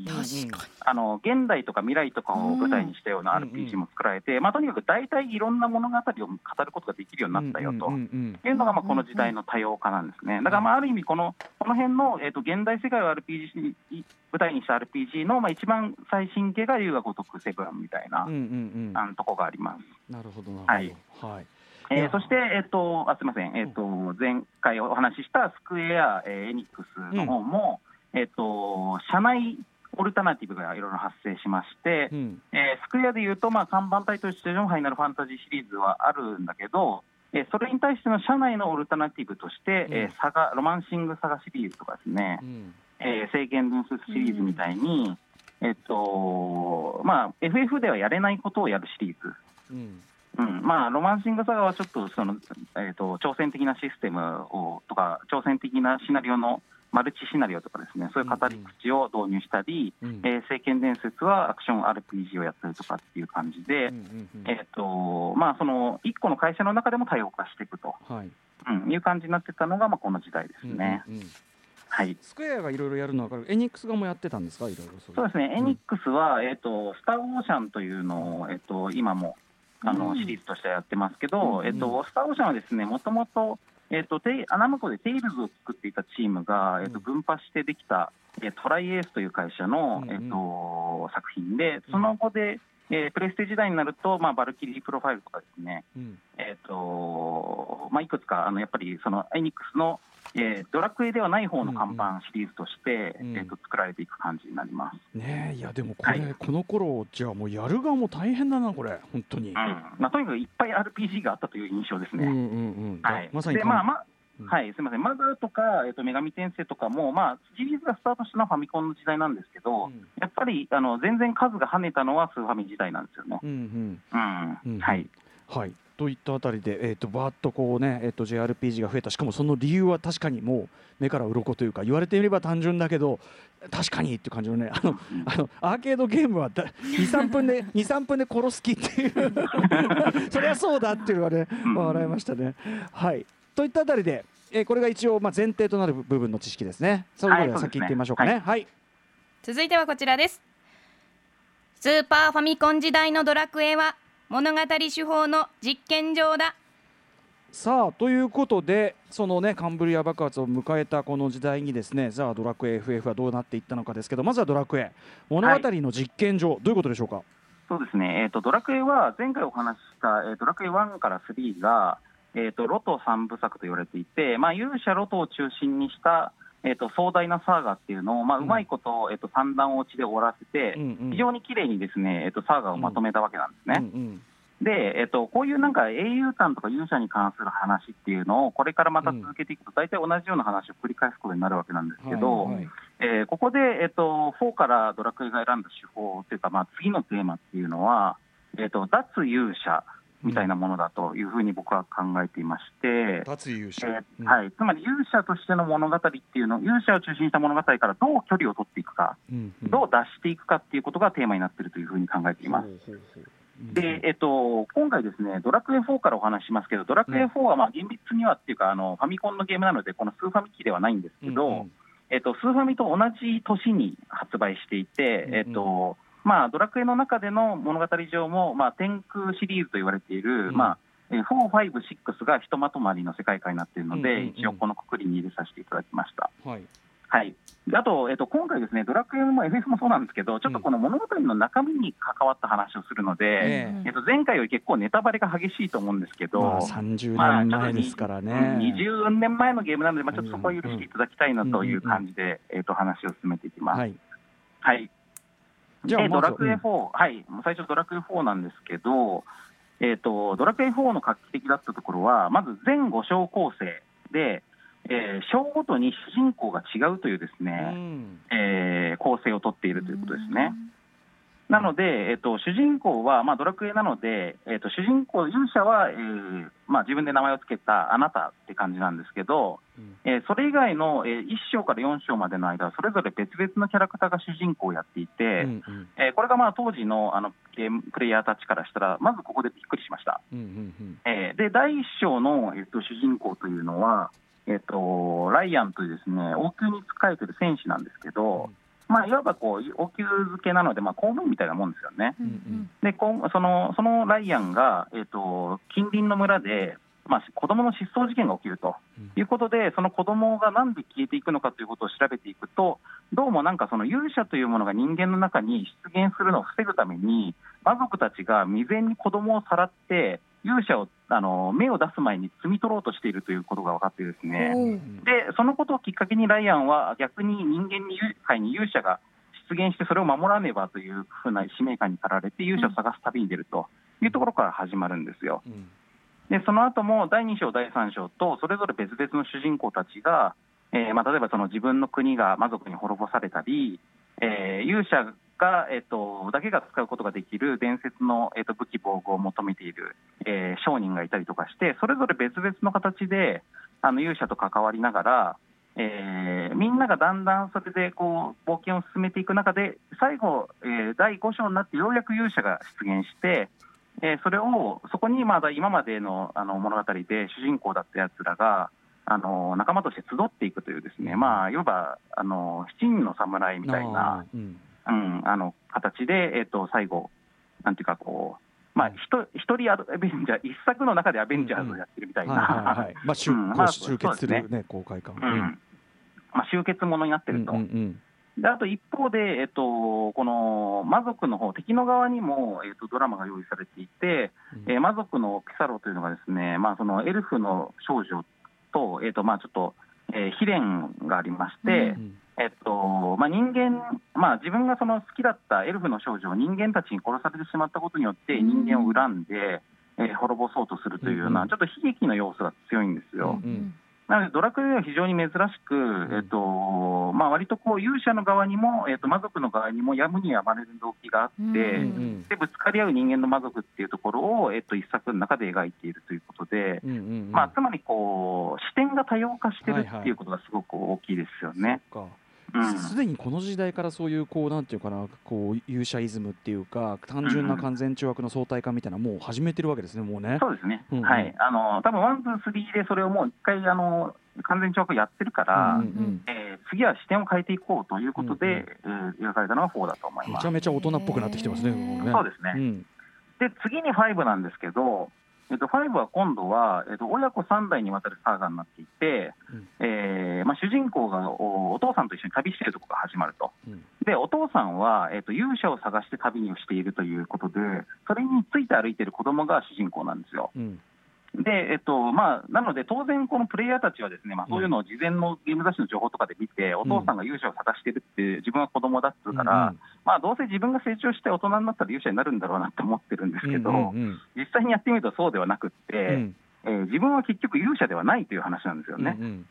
あの現代とか未来とかを舞台にしたようなうん RPG も作られて、まあ、とにかく大体いろんな物語を語ることができるようになったよと。うんうんいうのがまあこの時代の多様化なんですね。だからまあある意味この、この辺の、えー、と現代世界を RPG に舞台にした RPG のまあ一番最新形が龍が如くセブンみたいな、うんうんうん。あのとこがあります。なるほどなるほど。はい。はいえーそして、えっとあすみません、えっと前回お話ししたスクエア、えーエニックスの方も、えっと社内オルタナティブがいろいろ発生しまして、うん。えースクエアでいうと、まあ、看板タイトルとしてのファイナルファンタジーシリーズはあるんだけど、えーそれに対しての社内のオルタナティブとして、えーサガロマンシングサガシリーズとかですね、うん。えー聖剣伝説シリーズみたいに、えっとまあ、FF ではやれないことをやるシリーズ。うんうん。まあ、ロマンシングサガはちょっとその、えー、と挑戦的なシステムをとか、挑戦的なシナリオのマルチシナリオとかですね、そういう語り口を導入したり、うんえー聖剣伝説はアクション RPG をやったりとかっていう感じで、うんうんうん。えーとまあ、その1個の会社の中でも多様化していくと、はい。うん、いう感じになってたのが、まあ、この時代ですね。うんうんうん。はい。スクエアがいろいろやるのは分かるエニックス側もやってたんですか？いろいろそうですね、エニックスは、えーと、スター・オーシャンというのを、えー、と今もあの、うん。シリーズとしてやってますけど、うんえーと、スター・オーシャンはですねもともと、えーと、あ、ナムコでテイルズを作っていたチームが、えーとうん分派してできた、えートライエースという会社の、うんえー、と作品で、その後で、えープレステ時代になると、まあ、バルキリープロファイルとかですね、うん。えーとまあ、いくつかあのやっぱりそのエニックスの、えードラクエではない方の看板シリーズとして、うんえーと作られていく感じになります。ねえいやでもこれ、はい。この頃じゃあもうやる側も大変だなこれ。本当に、うん。まあ、とにかくいっぱい RPG があったという印象ですね。うんうんうん。はい、まさにでまあまあうん。はい、すみません、マザーとか、えっと女神転生とかも、まあ、シリーズがスタートしたのはファミコンの時代なんですけど、うん。やっぱりあの全然数が跳ねたのはスーファミ時代なんですよね。うん。うん。うんうん。はい、はいといったあたりで、えー、とバーッとこうね、えー、と JRPG が増えた。しかもその理由は確かにもう目から鱗というか言われてみれば単純だけど確かにっていう感じのねあのあのアーケードゲームは23分で [LAUGHS] 23分で殺す気っていう。[LAUGHS] そりゃそうだっていうのはねうん。笑いましたね。はい。といったあたりで、えーこれが一応まあ前提となる部分の知識ですね。それぞれ先行ってみましょうかね。はい。続いてはこちらです。スーパーファミコン時代のドラクエは物語手法の実験場だ。さあということでそのねカンブリア爆発を迎えたこの時代にですねザ・ドラクエ FF はどうなっていったのかですけどまずはドラクエ。物語の実験場、どういうことでしょうか？そうですね、えっとドラクエは前回お話しした、えードラクエ1から3が、えっとロト3部作と言われていて、まあ、勇者ロトを中心にした、えっと壮大なサーガっていうのを、まあ、ううんまいこと、えっと三段落ちで終わらせて、うんうん。非常に綺麗にですね、えっとサーガをまとめたわけなんですね。うんで、えっと、こういうなんか英雄譚とか勇者に関する話っていうのを、これからまた続けていくと、大体同じような話を繰り返すことになるわけなんですうんけど、はいはい。えーここで、えっと、4からドラクエが選んだ手法というか、まあ、次のテーマっていうのは、えっと、脱勇者みたいなものだというふうに僕は考えていまして、脱勇者、えーうん。はい、つまり勇者としての物語っていうの、勇者を中心にした物語からどう距離を取っていくか、うんうん。どう脱していくかっていうことがテーマになっているというふうに考えています。で、えっと、今回ですね、ドラクエ4からお話ししますけど、ドラクエ4はまあ厳密にはっていうか、あのファミコンのゲームなので、このスーファミ機ではないんですけど、うんうん。えっと、スーファミと同じ年に発売していて、うんうん。えっとまあ、ドラクエの中での物語上も、まあ、天空シリーズと言われている、うん。まあえー4、5、6がひとまとまりの世界観になっているので、うんうんうん。一応このくくりに入れさせていただきました。はい。ははい、であと、えっと、今回、ですねドラクエも FF もそうなんですけど、ちょっとこの物語の中身に関わった話をするので、ええ。っと、前回より結構ネタバレが激しいと思うんですけど、まあ、30まあ年前ですからね。20年前のゲームなので、まあ、ちょっとそこは許していただきたいなという感じで、えっと、話を進めていきます。はい、はいじゃあドラクエ4、はい、最初、ドラクエ4なんですけど、えー、とドラクエ4の画期的だったところは、まず全5章構成で、えー章ごとに主人公が違うというですうね、ん。えー構成をとっているということですね。なので、えっと、主人公は、まあ、ドラクエなので、えっと、主人公、勇者は、えーまあ、自分で名前を付けたあなたって感じなんですけど、うん。えーそれ以外の、えー1章から4章までの間は、それぞれ別々のキャラクターが主人公をやっていて、うんうん。えーこれがまあ当時のあのゲームプレイヤーたちからしたら、まずここでびっくりしました。うんうんえーで、第1章の、えっと、主人公というのは、えっと、ライアンというですね王宮に仕えてる戦士なんですけど、まあ、いわばこう王宮付けなので、まあ、公務員みたいなもんですよね。うんうん。でこんそのそのライアンが、えっと近隣の村で、まあ、子供の失踪事件が起きるということで、その子供がなんで消えていくのかということを調べていくと、どうもなんかその勇者というものが人間の中に出現するのを防ぐために、魔族たちが未然に子供をさらって、勇者をあの目を出す前に摘み取ろうとしているということが分かってですね。で、そのことをきっかけにライアンは逆に人間に界に勇者が出現してそれを守らねばというふうな使命感に駆られて勇者を探す旅に出るというところから始まるんですよ。うんでその後も第2章、第3章とそれぞれ別々の主人公たちが、えーまあ、例えばその自分の国が魔族に滅ぼされたり、えー勇者が、えっとだけが使うことができる伝説の、えっと武器、防具を求めている、えー商人がいたりとかして、それぞれ別々の形であの勇者と関わりながら、えーみんながだんだんそれでこう冒険を進めていく中で、最後、えー第5章になってようやく勇者が出現して、えーそれをそこにまだ今までのあの物語で主人公だったやつらがあの仲間として集っていくというですね、まあ、いわばあの七人の侍みたいな、うん。うん、あの形で、えっと最後、なんていうかこう、まあ、一人アドベンジャー、一作の中でアベンジャーズをやってるみたいな、集結するそうね。公開感うん。まあ、集結ものになってると。うんうんであと一方で、えっと、この魔族の方敵の側にも、えっと、ドラマが用意されていて、うん。えー魔族のピサロというのがですね、まあ、そのエルフの少女と、えっとまあ、ちょっと、えー、悲恋がありまして、うん。えっとまあ、人間、まあ、自分がその好きだったエルフの少女を人間たちに殺されてしまったことによって、人間を恨んで、えー滅ぼそうとするというような、うん。ちょっと悲劇の要素が強いんですよ。うん。なので、ドラクエは非常に珍しく、えっとまあ割とこう勇者の側にも、えっと魔族の側にもやむにやまれる動機があって、うん。うん。うん。でぶつかり合う人間と魔族っていうところを、えっと一作の中で描いているということで、うんうんうん。まあ、つまりこう視点が多様化してるはいはいっていうことがすごく大きいですよね。そっか。うんすでにこの時代からそういうこうなんていうかなこう勇者イズムっていうか単純な勧善懲悪の相対化みたいなのもう始めてるわけですねもうね。そうですね、うんうん。はい、あの多分 one、two、three でそれをもう一回あの勧善懲悪やってるから、うんうんえー次は視点を変えていこうということで、うんえー描かれたのが4だと思います。めちゃ。めちゃ大人っぽくなってきてますね。もね。そうですね、うん。で次に5なんですけど、えっと、5は今度は、えっと、親子3代にわたるサーガになっていて、うんえーまあ、主人公がおお父さんと一緒に旅しているところが始まると。うんでお父さんは、えっと、勇者を探して旅をしているということで、それについて歩いている子供が主人公なんですよ。うんで、えっとまあ、なので、当然、このプレイヤーたちはですね、まあ、そういうのを事前のゲーム雑誌の情報とかで見て、お父さんが勇者を探してるって、自分は子供だっつうから、うんまあ、どうせ自分が成長して大人になったら勇者になるんだろうなって思ってるんですけど、うんうん実際にやってみるとそうではなくって、うん。えー自分は結局勇者ではないという話なんですよね。うん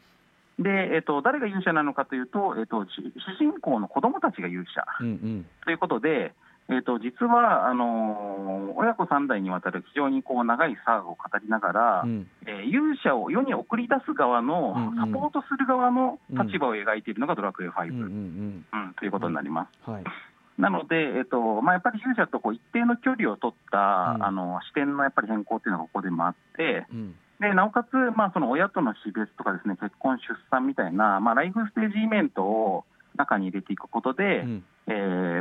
で、えっと、誰が勇者なのかというと、えっと、主主人公の子供たちが勇者うんうん。ということで、えっと、実はあのー親子3代にわたる非常にこう長いサーガを語りながら、勇者を世に送り出す側の、サポートする側の立場を描いているのがドラクエ5、うんうんうん。ということになります。なので、えっとまあ、やっぱり勇者とこう一定の距離を取った、うん。あの視点のやっぱり変更っていうのがここでもあって、うん。でなおかつ、まあ、その親との死別とかですね結婚、出産みたいな、まあ、ライフステージイベントを中に入れていくことで、うんえ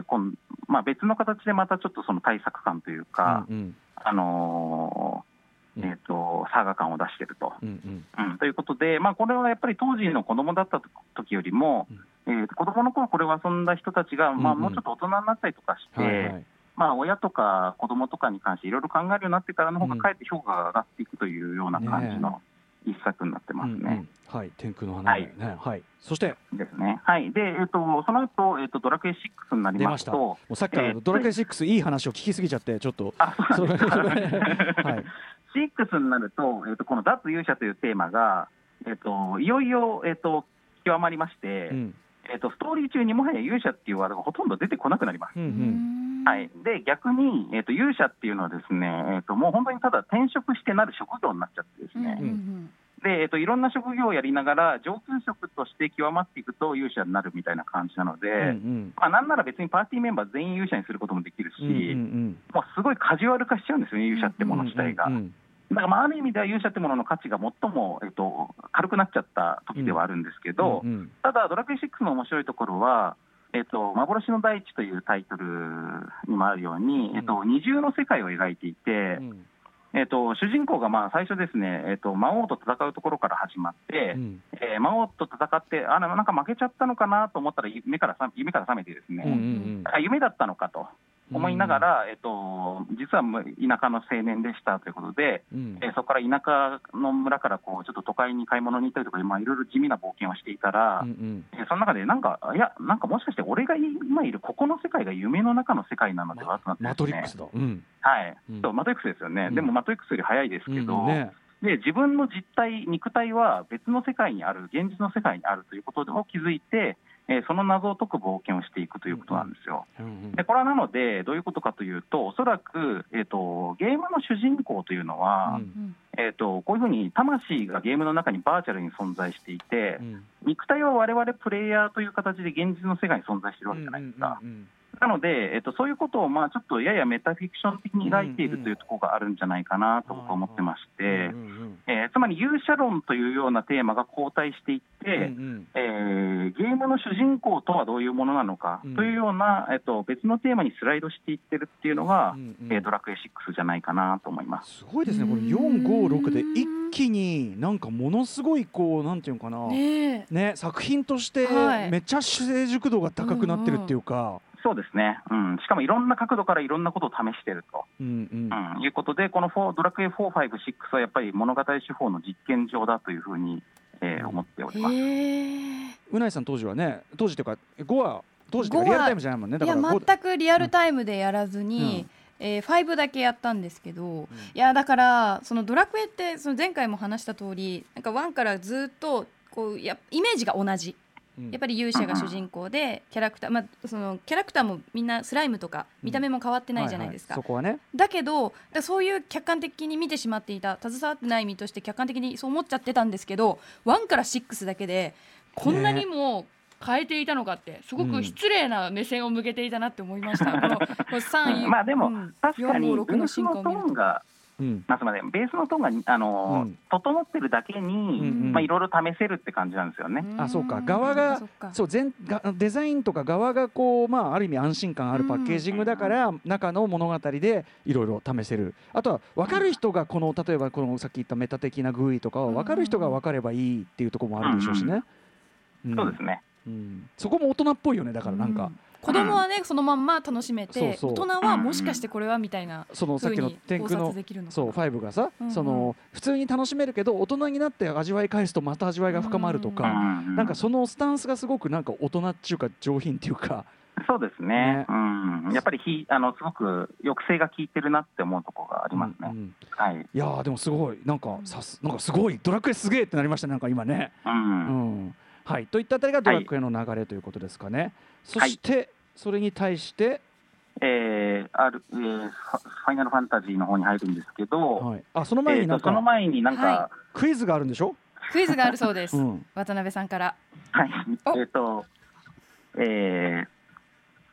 ー今まあ、別の形でまたちょっとその対策感というか、うんあのーえー、とサーガ感を出していると。うんうん。うん、ということで、まあ、これはやっぱり当時の子供だった時よりも、うん。えー、子供の頃これを遊んだ人たちが、まあ、うん。うんもうちょっと大人になったりとかして、はいはいまあ、親とか子供とかに関していろいろ考えるようになってからの方が、うん。かえって評価が上がっていくというような感じの一作になってますね。うんうん。はい天空の花嫁ね。はい。そして。ですね。はい。で、えっ、と、その後、えっ、と、ドラクエ6になり出ましたますと、もうさっきからえードラクエ6いい話を聞きすぎちゃってちょっと。あ、そうですか。そ [LAUGHS] れはい。[LAUGHS] 6になると、えっ、と、この脱勇者というテーマが、えっ、と、いよいよ、えっ、と、極まりまして、うんえっ、と、ストーリー中にもはや勇者っていうワードがほとんど出てこなくなります。うんうん。はい、で逆に、えー、と勇者っていうのはですね、えー、ともう本当にただ転職してなる職業になっちゃってですね、うんでえー、といろんな職業をやりながら上級職として極まっていくと勇者になるみたいな感じなので、うんうん。まあ、なんなら別にパーティーメンバー全員勇者にすることもできるし、うんうんもうすごいカジュアル化しちゃうんですよね、勇者ってもの自体が。うんうんだからまあある意味では勇者ってものの価値が最も、えー、と軽くなっちゃった時ではあるんですけど、うんうんただ、ドラクエ6の面白いところは、えっと、幻の大地というタイトルにもあるように、うんえっと、二重の世界を描いていて、うんえっと、主人公がまあ最初ですね、えっと、魔王と戦うところから始まって、うんえー魔王と戦って、あなんか負けちゃったのかなと思ったら夢からさ夢から覚めてですね、うんうんあ夢だったのかと思いながら、えっと、実は田舎の青年でしたということで、うん。えーそこから田舎の村からこうちょっと都会に買い物に行ったりとか、まあ、いろいろ地味な冒険をしていたら、うんうん。えーその中で、なんか、いや、なんかもしかして俺が今いるここの世界が夢の中の世界なのでは？となってですね。マトリックスだ。うん。はい、うん。そうマトリックスですよね、うん。でもマトリックスより早いですけど、うんね。で自分の実体、肉体は別の世界にある、現実の世界にあるということを気づいて、えーその謎を解く冒険をしていくということなんですよ。うんうんでこれはなので、どういうことかというと、おそらく、えー、とゲームの主人公というのは、うんえー、とこういうふうに魂がゲームの中にバーチャルに存在していて、うん肉体は我々プレイヤーという形で現実の世界に存在しているわけじゃないですか。うんうんなので、えっと、そういうことを、まあ、ちょっとややメタフィクション的に描いているというところがあるんじゃないかなと僕は思ってまして、えーつまり勇者論というようなテーマが後退していって、うんうん。えーゲームの主人公とはどういうものなのかうん。というような、えっと、別のテーマにスライドしていってるっていうのが、うんうん。えードラクエ6じゃないかなと思います。すごいですね。これ456で一気になんかものすごいこうなんていうのかな。ねえ。ね作品としてはい。めっちゃ成熟度が高くなってるっていうかそうですね、うん、しかもいろんな角度からいろんなことを試してると、うんうん。うん、いうことで、この4ドラクエ4、5、6はやっぱり物語手法の実験場だというふうに、えー思っております。うないさん当時はね当時というか5は当時というか5はリアルタイムじゃないもんね。だいやから5全くリアルタイムでやらずに、えー、5だけやったんですけど、いやだからそのドラクエってその前回も話した通りなんか1からずっとこうやイメージが同じ。うんやっぱり勇者が主人公でキャラクター、まあ、そのキャラクターもみんなスライムとか見た目も変わってないじゃないですか、ははそこはね。だけどだそういう客観的に見てしまっていた携わってない身として客観的にそう思っちゃってたんですけど1から6だけでこんなにも変えていたのかってすごく失礼な目線を向けていたなって思いました、このこの3位、[LAUGHS] まあでもうん。確かに、456の進化を見るとまあ、すみません、ベースのトーンが、あのーうん。整ってるだけに、うんうんまあ、いろいろ試せるって感じなんですよね。あそうか。側がそう全がデザインとか側がこうまあある意味安心感あるパッケージングだから、中の物語でいろいろ試せる。あとは分かる人がこの例えばこのさっき言ったメタ的なグイとかは分かる人が分かればいいっていうところもあるでしょうしね、ん。そうですね。うん。そこも大人っぽいよねだからなんか、うん子供はねそのまんま楽しめてそうそう。大人はもしかしてこれはみたいなそのさっきの天空の察できるのかな。そう5がさ、うんうん。その普通に楽しめるけど大人になって味わい返すとまた味わいが深まるとか、うんなんかそのスタンスがすごくなんか大人っていうか上品っていうか、そうですね。ね。うん、やっぱりひあのすごく抑制が効いてるなって思うところがありますね。うんうんはい、いやーでもすごい。なんかさすなんかすごい。ドラクエすげえってなりましたねなんか今ね。ううんんはい。といったあたりがドラクエの流れということですかね。そして、それに対して、えーあるえーファファイナルファンタジーの方に入るんですけど、はい、あその前えーになんかとその前になんか、はクイズがあるんでしょ？クイズがあるそうです、うん。渡辺さんから。はい、お。えっ、と、えー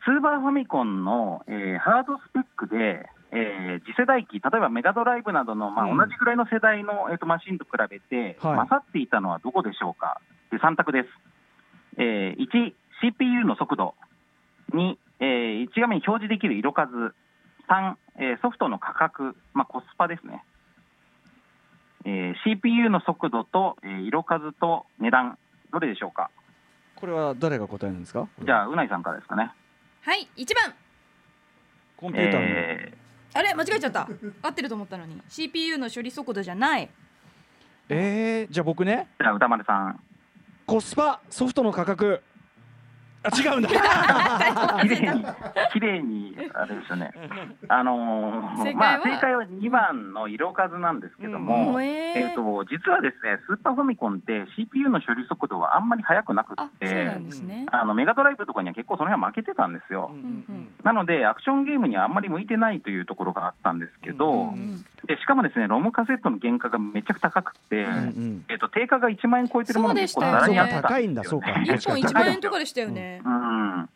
スーパーファミコンの、えーハードスペックで、えー次世代機、例えばメガドライブなどの、まあうん。同じぐらいの世代の、えー、とマシンと比べて、はい。勝っていたのはどこでしょうか？で3択です。えー1、CPU の速度。2、えー一画面に表示できる色数。3、えーソフトの価格、まあ、コスパですね。えー CPU の速度と、えー色数と値段、どれでしょうか？これは誰が答えなんですか？じゃあうないさんからですかね。はい1番。コンピューターの、えあれ？間違えちゃった。合ってると思ったのに。CPU の処理速度じゃない。えー、じゃあ僕ね。ー、じゃあ歌丸さん。コスパソフトの価格あ違うんだ。[LAUGHS] 綺麗に綺麗にあれですよね。あのー正解は？まあ正解は2番の色数なんですけども、うん。え。ー、と実はですねスーパーファミコンって CPU の処理速度はあんまり速くなくてね。あのメガドライブとかには結構その辺は負けてたんですよ、んうんなのでアクションゲームにはあんまり向いてないというところがあったんですけど、うんうんでしかもですねロムカセットの原価がめちゃくちゃ高くて、うんうん。えー、と定価が1万円超えてるものが結構ざらにあったん高いんだですよね。そうか一本1万円とかでしたよねうん。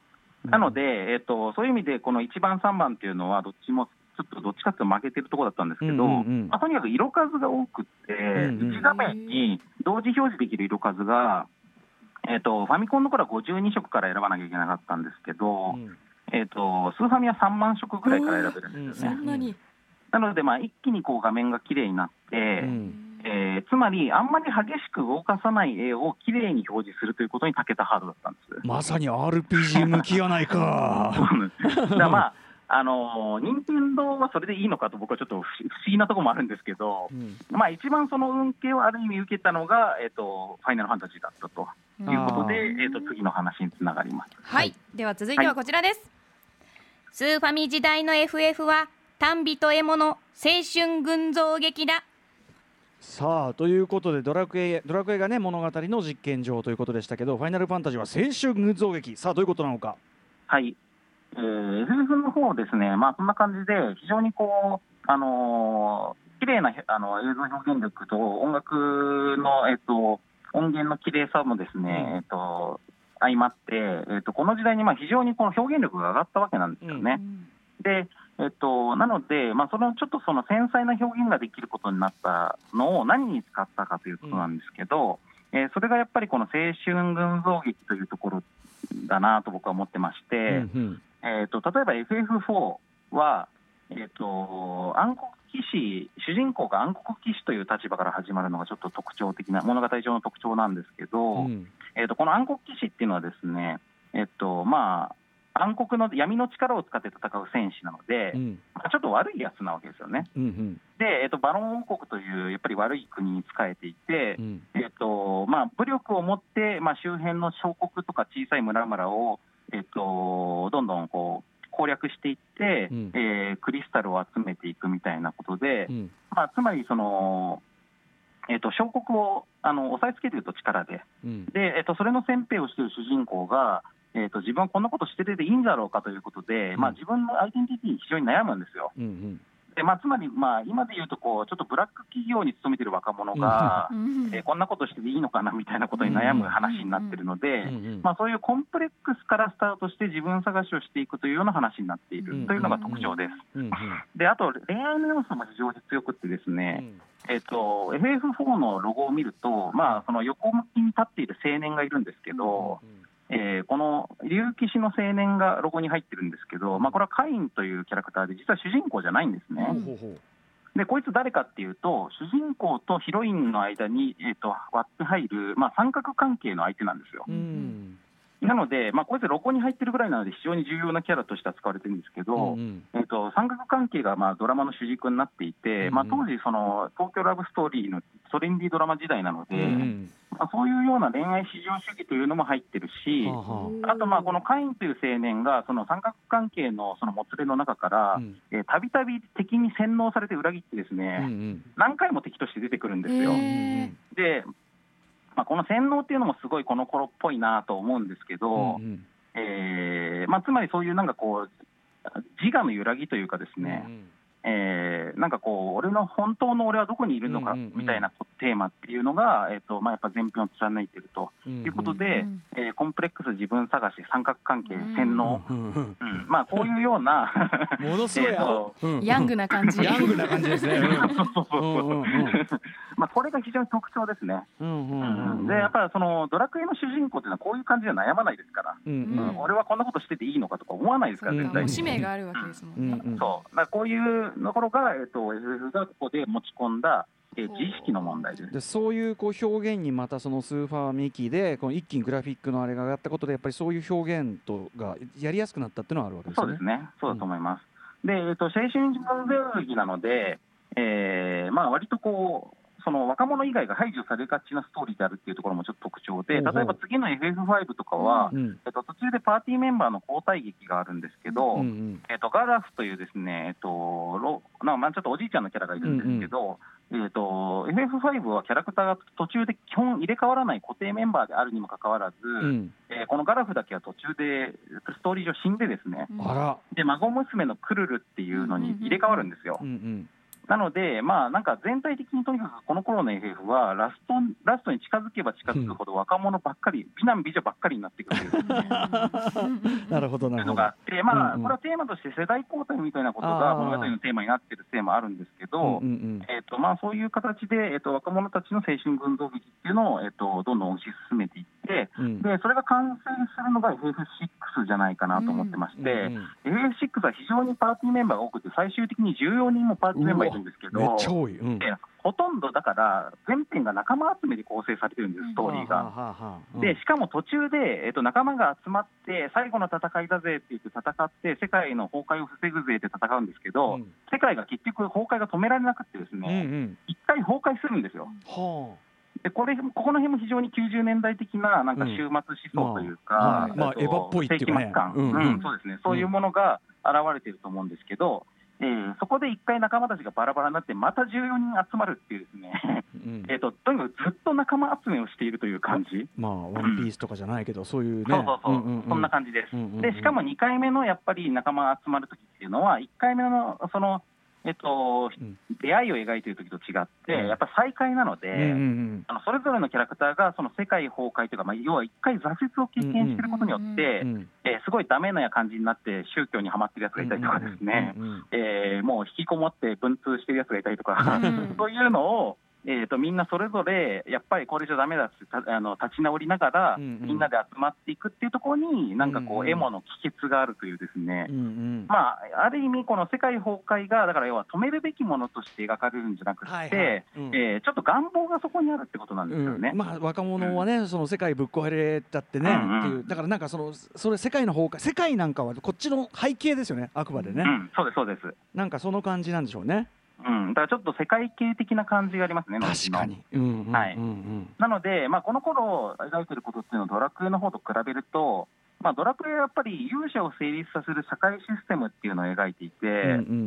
なので、えっと、そういう意味で、この1番、3番っていうのは、どっちもちょっとどっちかっていうと負けてるところだったんですけど、うんうんうんまあ、とにかく色数が多くって、んうん1画面に同時表示できる色数が、えっと、ファミコンの頃は52色から選ばなきゃいけなかったんですけど、うん。えっと、スーファミは3万色ぐらいから選べるんですよね。なので、まあ、一気にこう画面が綺麗になって、うん。えーつまり、あんまり激しく動かさない絵を綺麗に表示するということに長けたハードだったんです。まさに RPG 向きやないか。だまあ、あのー、任天堂はそれでいいのかと僕はちょっと不思議なところもあるんですけど、うん。まあ、一番その運慶をある意味受けたのが、えっとファイナルファンタジーだったと。いうことで、えっと次の話につながります。はい。では続いてはこちらです。スーファミ時代の FF は短美と獲物青春群像劇ださあということでドラクエドラクエがね物語の実験場ということでしたけどファイナルファンタジーは青春群像劇。さあどういうことなのか？はい、えー、FF の方ですね、まあ、そんな感じで、非常にこう、あのー綺麗なあの映像表現力と音楽の、えっと、音源の綺麗さもですね、うん。えっと、相まって、えっと、この時代にまあ非常にこの表現力が上がったわけなんですよね。で、えっと、なので、まあ、そのちょっとその繊細な表現ができることになったのを何に使ったかということなんですけど、えーそれがやっぱりこの青春群像劇というところだなと僕は思ってまして、うんうん。えー、と例えば FF4 は、えー、と暗黒騎士、主人公が暗黒騎士という立場から始まるのがちょっと特徴的な、物語上の特徴なんですけど、うん。えー、とこの暗黒騎士っていうのはですね、えっとまあ、暗黒の闇の力を使って戦う戦士なので、うん。まあちょっと悪いやつなわけですよね。うんうん。で、えっとバロン王国というやっぱり悪い国に仕えていて、うん。えっとまあ、武力を持って、まあ、周辺の小国とか小さい村々を、えっと、どんどんこう攻略していって、うん。えークリスタルを集めていくみたいなことで、うん。まあ、つまりその、えっと、小国をあの押さえつけていると力で。うん。で、えっと、それの先兵をしている主人公が、えっと、自分はこんなことしてていいんだろうかということで、うん。まあ、自分のアイデンティティに非常に悩むんですよ。うんでまあ、つまり、まあ、今で言うとこう、ちょっとブラック企業に勤めてる若者が、うん。えーこんなことしてていいのかなみたいなことに悩む話になってるので、うんうん。まあ、そういうコンプレックスからスタートして自分探しをしていくというような話になっているというのが特徴です。うんであと恋愛の要素も非常に強くってですね、えっと FF4 のロゴを見ると、まあ、その横向きに立っている青年がいるんですけど、えーこの竜騎士の青年がロゴに入ってるんですけど、まあ、これはカインというキャラクターで、実は主人公じゃないんですね。で、こいつ誰かっていうと、主人公とヒロインの間に、えー、と割って入る、まあ、三角関係の相手なんですよ。うんなので、まあ、こいつ、ロゴに入ってるぐらいなので、非常に重要なキャラとして扱われてるんですけど、うんえー、と三角関係がまあドラマの主軸になっていて、うんまあ、当時、その東京ラブストーリーのトレンディードラマ時代なので、うんまあ、そういうような恋愛至上主義というのも入ってるし、はあはあ。と、まあ、このカインという青年が、その三角関係のそのもつれの中からたびたび敵に洗脳されて裏切ってですね、うんうん。何回も敵として出てくるんですよ。へで、まあ、この洗脳っていうのもすごいこの頃っぽいなと思うんですけど、うんえーまあ、つまりそういうなんかこう、自我の揺らぎというかですね、うんえーなんかこう、俺の本当の俺はどこにいるのかみたいなテーマっていうのが、えっとまあ、やっぱ前編を貫いているとうんいうことで、うんえーコンプレックス自分探し、三角関係、洗脳、うんうんうん。まあ、こういうようなものすごいヤングな感じ。ヤングな感じですね。まあこれが非常に特徴ですね。で、やっぱりそのドラクエの主人公っていうのはこういう感じで悩まないですから、うんうん。俺はこんなことしてていいのかとか思わないですから、うん絶対に。もう使命があるわけですもんね。うんうん。そう。こういうところが、えっと FF がここで持ち込んだ、えー自意識の問題です。でそういうこう表現にまたそのスーファミ機でこの一気にグラフィックのあれが上がったことでやっぱりそういう表現とがやりやすくなったっていうのはあるわけですよね。そうですね、そうだと思います。で、えっと、青春群像劇なので、えーまあ割とこう、その若者以外が排除されがちなストーリーであるっていうところもちょっと特徴で、例えば次の FF5 とかは、うんえっと、途中でパーティーメンバーの交代劇があるんですけど、うんうん。えっと、ガラフというですね、えっと、ロまあちょっとおじいちゃんのキャラがいるんですけど、えっと、FF5 はキャラクターが途中で基本入れ替わらない固定メンバーであるにもかかわらず、うん。えーこのガラフだけは途中でストーリー上死んでですね、あら、で孫娘のクルルっていうのに入れ替わるんですよ。う。んなので、まあ、なんか全体的にとにかくこの頃の FF はラストラストに近づけば近づくほど若者ばっかり、美男美女ばっかりになっていくというなるほど [LAUGHS] なるほど。のがあ。って、まあ、うんうん。これはテーマとして世代交代みたいなことが物語のテーマになっているテーマあるんですけど、うんうんえーとまあ、そういう形で、えー、と若者たちの青春群像劇っていうのを、えー、とどんどん推し進めていって、うん。うんでそれが完成するのが FF6 じゃないかなと思ってまして、うんうん FF6 は非常にパーティーメンバーが多くて、最終的に14人もパーティーメンバーいるんですけど。うん。でほとんどだから、全編が仲間集めで構成されてるんです、ストーリーが。でしかも途中で、えっと、仲間が集まって、最後の戦いだぜって言って戦って、世界の崩壊を防ぐぜって戦うんですけど、うん。世界が結局、崩壊が止められなくて、ですうんうね、ん。一、回崩壊するんですよ。はでこれここの辺も非常に90年代的ななんか終末思想というか、まあエヴァっぽいっていうかんうん。そうですね、そういうものが現れていると思うんですけど、えーそこで一回仲間たちがバラバラになって、また14人集まるっていうですね、うん。えーととにかくずっと仲間集めをしているという感じ、まあワンピースとかじゃないけどそういうね。そうそうそう、んんん。そんな感じです。うんうんうん。でしかも2回目のやっぱり仲間集まるときっていうのは、1回目のその、えっとうん。出会いを描いているときと違って、うん。やっぱ再会なので。あのそれぞれのキャラクターがその世界崩壊というか、まあ、要は一回挫折を経験していることによって、えーすごいダメな感じになって、宗教にはまってるやつがいたりとかですね、えーもう引きこもって文通してるやつがいたりとか、うん。[LAUGHS] そういうのを、えー、とみんなそれぞれ、やっぱりこれじゃダメだってたあの立ち直りながら、うんうん。みんなで集まっていくっていうところに、なんかこう、うんうん。エモの帰結があるというですね。うんうん。まあ、ある意味、この世界崩壊が、だから要は止めるべきものとして描かれるんじゃなくて、はいはい。うん。えーちょっと願望がそこにあるってことなんですよね。うん。まあ、若者はね、その世界ぶっ壊れたってね、うんうん。っていう。だからなんかそのそれ世界の方か世界なんかはこっちの背景ですよねあくまでね、うん、そうです、そうです。なんかその感じなんでしょうねうん、だからちょっと世界系的な感じがありますね、確かに、なので、まあ、この頃描いてることっていうのは、ドラクエの方と比べると、まあ、ドラクエはやっぱり勇者を成立させる社会システムっていうのを描いていて、うんう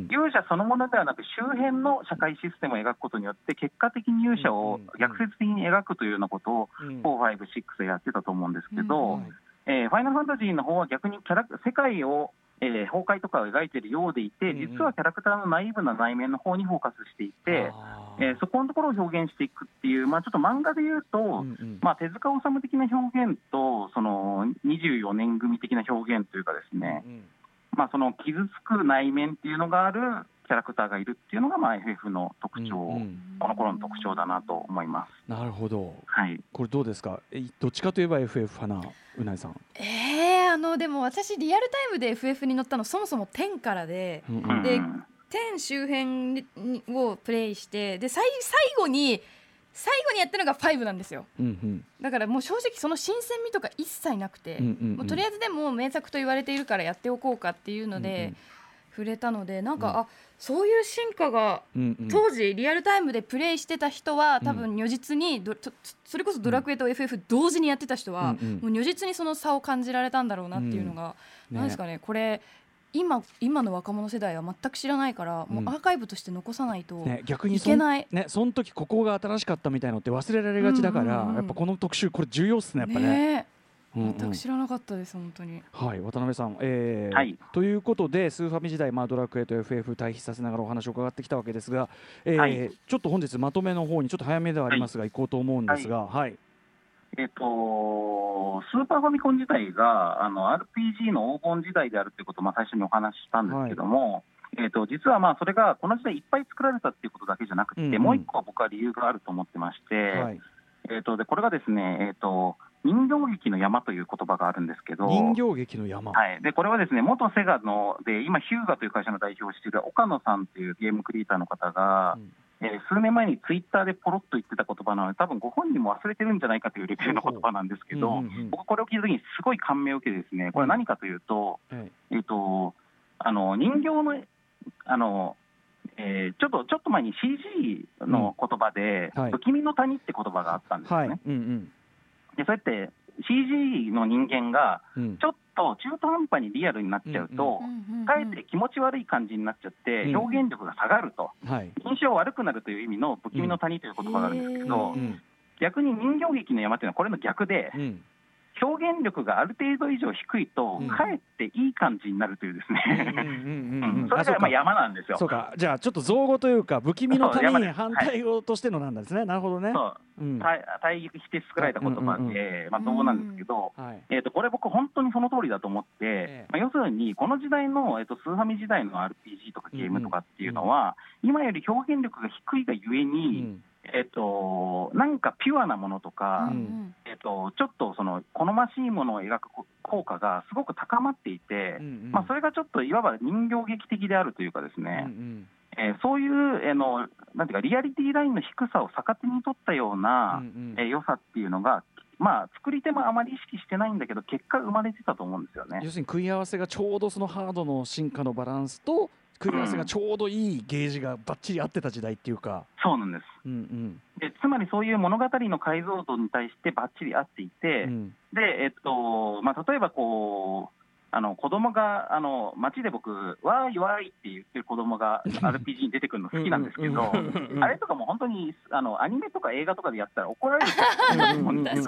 ん。勇者そのものではなく、周辺の社会システムを描くことによって、結果的に勇者を逆説的に描くというようなことを、うん。4、5、6でやってたと思うんですけど、はいえーファイナルファンタジーの方は逆にキャラ世界を、えー崩壊とかを描いているようでいて、うんうん。実はキャラクターのナイーブな内面の方にフォーカスしていて、あー。えーそこのところを表現していくっていう、まあ、ちょっと漫画で言うと、うんうん。まあ、手塚治虫的な表現と、その24年組的な表現というかですね、うんまあ、その傷つく内面っていうのがあるキャラクターがいるっていうのが、まあ、FF の特徴、うんうん。この頃の特徴だなと思います。なるほど。はい、これどうですか？えどっちかといえば FF 派なうないさん、えー、あのでも私リアルタイムで FF に乗ったのそもそも10からでうんうん。で10周辺にをプレイしてで最最後に最後にやったのが5なんですよ。うんうん。だからもう正直その新鮮味とか一切なくて、うんうんうん。もうとりあえずでも名作と言われているからやっておこうかっていうので、うんうん触れたのでなんか、うん。あそういう進化がうんうん。当時リアルタイムでプレイしてた人は多分如実にどとそれこそドラクエと FF 同時にやってた人は、うんうん。もう如実にその差を感じられたんだろうなっていうのが、うん。なんですかねこれ今今の若者世代は全く知らないから、もうアーカイブとして残さないと、ね、逆にいけない。ね、その時ここが新しかったみたいのって忘れられがちだから、うんうんうんやっぱこの特集これ重要っすねやっぱね。ねうんうん全く知らなかったです本当に。はい渡辺さん、えーはい。ということでスーファミ時代、まあ、ドラクエと FF 対比させながらお話を伺ってきたわけですが、えーはい。ちょっと本日まとめの方にちょっと早めではありますが、行こうと思うんですが、はい。えっと、スーパーファミコン自体があの RPG の黄金時代であるということを、まあ、最初にお話ししたんですけども、えっと、実はまあそれがこの時代いっぱい作られたっていうことだけじゃなくて、うんうん。もう一個僕は理由があると思ってまして、はい、えっと、でこれがですね、えっと、人形劇の山という言葉があるんですけど、人形劇の山、はい、でこれはですね元セガので今、ヒューガという会社の代表をしている岡野さんというゲームクリエイターの方が、うん。えー数年前にツイッターでポロッと言ってた言葉なので、多分ご本人も忘れてるんじゃないかというレベルの言葉なんですけど、うんうんうん。僕、これを聞いたときにすごい感銘を受けて、ですねこれ、何かというと、はい。えっと、あの人形の、あのえーちょっとちょっと前に CG の言葉で、うん。はい。不気味の谷って言葉があったんですよね。はい。うんうんでそうやって CG の人間がうん。ちょっと中途半端にリアルになっちゃうと、かえって気持ち悪い感じになっちゃって、うん。表現力が下がると、はい。印象悪くなるという意味の不気味の谷という言葉があるんですけど、うん。逆に人形劇の山っていうのはこれの逆で、うん。表現力がある程度以上低いと、うん。かえっていい感じになるというですね、それがまあ山なんですよ。そうか。じゃあちょっと造語というか不気味の谷に反対語としてのなんですね、なるほどね。そう。うん対対義して作られた言葉で、まあ、造語なんですけど、はい。えー、とこれ、僕、本当にその通りだと思って、ええ。まあ、要するに、この時代の、えー、とスーファミ時代の RPG とかゲームとかっていうのは、今より表現力が低いがゆえうに、ん。えー、となんかピュアなものとか、うん。えー、とちょっとその好ましいものを描く効果がすごく高まっていて、うんうん。まあ、それがちょっといわば人形劇的であるというかですね、うんうんえーそういう、えーのなんていうか、リアリティラインの低さを逆手に取ったような、うんうん。えー良さっていうのが、まあ、作り手もあまり意識してないんだけど、結果、生まれてたと思うんですよね。要。するに食い合わせがちょうどそのハードの進化のバランスと食い合わせがちょうどいいゲージがばっちり合ってた時代っていうか、そうなんです。うんでつまりそういう物語の解像度に対してばっちり合っていて、うんうん。でえっとまあ、例えばこう、あの子供があの街で僕、わーいわーいって言ってる子供が RPG に出てくるの好きなんですけど、あれとかも本当にあのアニメとか映画とかでやったら怒られると思うんです、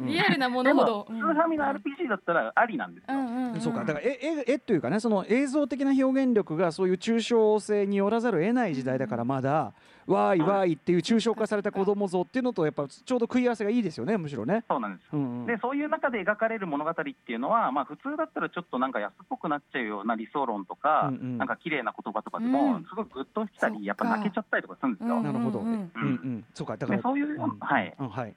リアルなものほど、スーファミの RPG だったらありなんですよ。そうかだから絵絵絵というかねその映像的な表現力がそういう抽象性によらざるを得ない時代だからまだわーいわーいっていう抽象化された子供像っていうのとやっぱちょうど食い合わせがいいですよねむしろね。そうなんですうんうん。でそういう中で描かれる物語っていうのは、まあ、普通だったらちょっとなんか安っぽくなっちゃうような理想論とか、うんうん。なんか綺麗な言葉とかでうん。もすごいグッときたり、やっぱ泣けちゃったりとかするんですよ。なるほど。うん。んううんうん。そうか。だからでそういう、うん。はい、うんはい。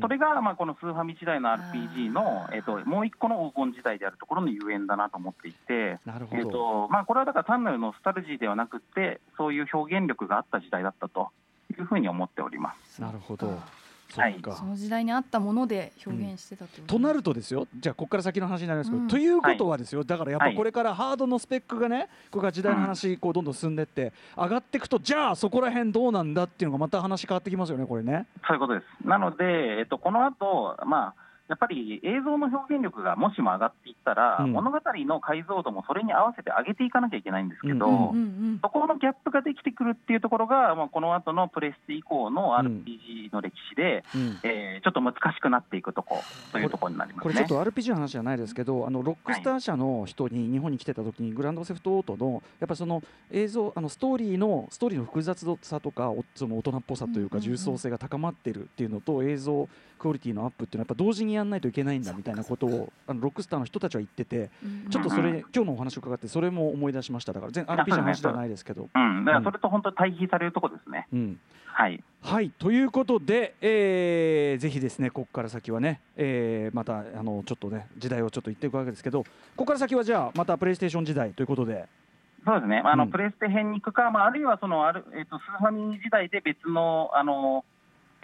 それがまあこのスーファミ時代の RPG の、えっともう一個の黄金時代であるところのゆえんだなと思っていて。なるほえっど。とまあ、これはだから単なるノスタルジーではなくて、そういう表現力があった時代だったというふうに思っております。なるほど。そはい。その時代に合ったもので表現してたってこととなるとですよ。じゃあここから先の話になりますけど、うん。ということはですよ、だからやっぱはいこれからハードのスペックがねこれから時代の話こうどんどん進んでって上がっていくとじゃあそこら辺どうなんだっていうのがまた話変わってきますよねこれね。そういうことです。なので、えっと、この後、まあやっぱり映像の表現力がもしも上がっていったら、うん。物語の解像度もそれに合わせて上げていかなきゃいけないんですけど、うんうんうんそこのギャップができてくるっていうところが、まあ、この後のプレステ以降の RPG の歴史で、うん。えーちょっと難しくなっていくとこというところになりますね。これちょっと RPG の話じゃないですけどあのロックスター社の人に日本に来てた時にグランドセフトオートのやっぱその映像あのストーリーのストーリーの複雑さとかおその大人っぽさというかうんうんうん。重層性が高まってるっていうのと映像クオリティのアップっていうのはやっぱ同時にやんないといけないんだみたいなことをあのロックスターの人たちは言っててうん。ちょっとそれ、うん。今日のお話を伺ってそれも思い出しました。だから全 RPG の話ではないですけど。うん、だからそれと本当に対比されるところですね。うん。はい、はい。ということで、えーぜひですねここから先はね、えーまたあのちょっとね時代をちょっと言っていくわけですけどここから先はじゃあまたプレイステーション時代ということで、そうですね、あのうん。プレステ編に行くか、まあ、あるいはそのある、えっとスーファミ時代で別のあの、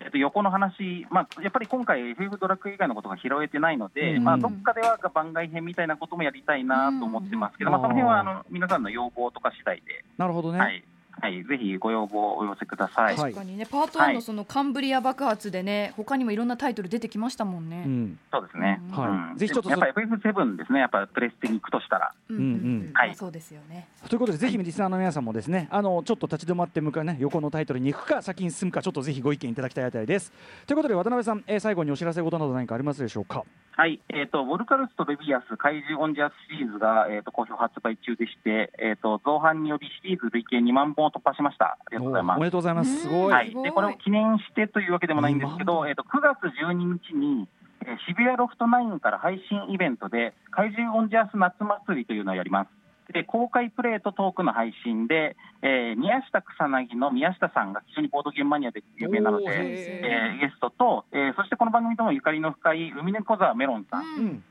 えっと横の話、まあ、やっぱり今回、FF ドラッグ以外のことが拾えてないので、うん。まあ、どっかでは番外編みたいなこともやりたいなと思ってますけど、うん。まあ、その辺はあの皆さんの要望とか次第で、なるほどね、はいはい、ぜひご要望をお寄せください。はい。確かにねパート1のそのカンブリア爆発でね他にもいろんなタイトル出てきましたもんね。う。ん。そうですね、うん。はい。うん。ぜひちょっとやっぱり FF7 ですね、やっぱプレステに行くとしたら。うん。うんうんはい。まあそうですよね。ということでぜひリスナーの皆さんもですねあのちょっと立ち止まって向かうね横のタイトルに行くか先に進むかちょっとぜひご意見いただきたいあたりです。ということで渡辺さん、えー最後にお知らせ事など何かありますでしょうか？はい、えっ、と、ウォルカルスとレビアス怪獣オンジャースシリーズが、えっ、と、好評発売中でして、えっ、と、造反によりシリーズ累計2万本を突破しました。ありがとうございます。おおめ。でとうございます。すごい、はい、でこれを記念してというわけでもないんですけ2万ど、本えっと9月12日に、えー渋谷ロフト9から配信イベントで、怪獣オンジャース夏祭りというのをやります。で公開プレイとトークの配信で、えー宮下草薙の宮下さんが非常にボードゲームマニアで有名なので、えーゲストと、えーそしてこの番組ともゆかりの深い海猫沢メロンさん、ううんん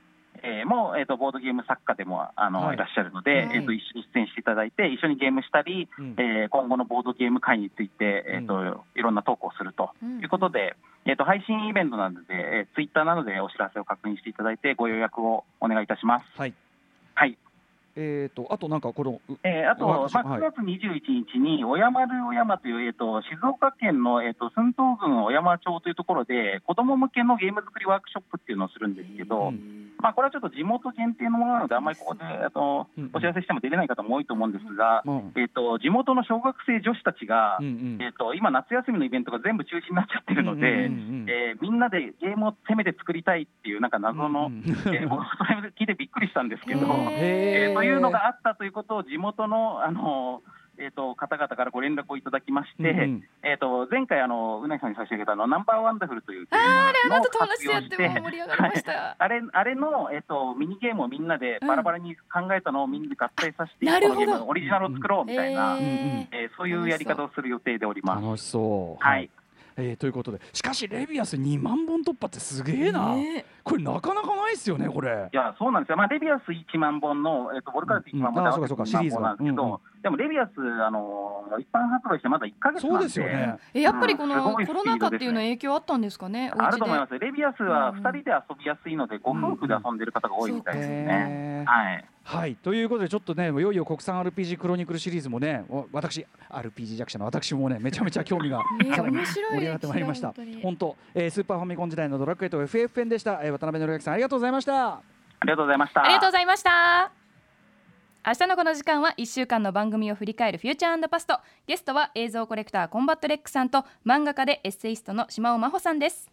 えーも、えー、とボードゲーム作家でもあの、はい。い、らっしゃるので、はいえー、と一緒に出演していただいて、一緒にゲームしたり、うん。えー今後のボードゲーム会について、えーといろんなトークをするとうん。いうことで、えー、と配信イベントなので、えー、ツイッターなどでお知らせを確認していただいて、ご予約をお願いいたします。はい。はいえー、とあとなんかこのうえーあと、おまあ、話はい。9月21日に、小山る小山という、えー、と静岡県の、えー、と寸東郡小山町というところで、子ども向けのゲーム作りワークショップっていうのをするんですけど、うん。まあ、これはちょっと地元限定のものなので、あんまりここであのうんお知らせしても出れない方も多いと思うんですが、うんえー、と地元の小学生女子たちが、うんうん。えー、と今、夏休みのイベントが全部中止になっちゃってるので、えーみんなでゲームを攻めて作りたいっていう、なんか謎の、うんうんえー僕それ聞いてびっくりしたんですけど。えーというのがあったということを地元のあの、えー、と方々からご連絡をいただきまして、うんうん。えー、と前回あの、うなぎさんに差し上げたあのナンバーワンダフルというゲームあーあれあなのた友達とやって活用も盛り上がりました。はい。あれあれの、えー、とミニゲームをみんなでバラバラに考えたのをみんなで合体させて、なるほど。このゲームのオリジナルを作ろうみたいな、えーえーそういうやり方をする予定でおります。楽しそう。はい、えーということでしかしレビアス2万本突破ってすげえな、ね。これなかなかないですよねこれ。いやそうなんですよ、まあ、レビアス1万本の、えー、とボルカルテ1万本うんあで合わせてそうかそうか2万本なんですけど、シリーズがでもレビアス、あのー一般発売してまだ1か月なんで、そうですよね。えやっぱりこのコロナ禍っていうの影響あったんですかね？おあると思います、レビアスはうん。2人で遊びやすいので、ご夫婦で遊んでる方が多いみたいですね。はい。はい。ということでちょっとねいよいよ国産 RPG クロニクルシリーズもねお私 RPG 弱者の私もねめちゃめちゃ興味がねさらに面白い盛り上がってまいりました。本当、えースーパーファミコン時代のドラクエと FF 編でした、えー渡辺則明さんありがとうございました。ありがとうございました。ありがとうございました明日のこの時間は1週間の番組を振り返るフューチャーパスト。ゲストは映像コレクターコンバットレックさんと漫画家でエッセイストの島尾真帆さんです。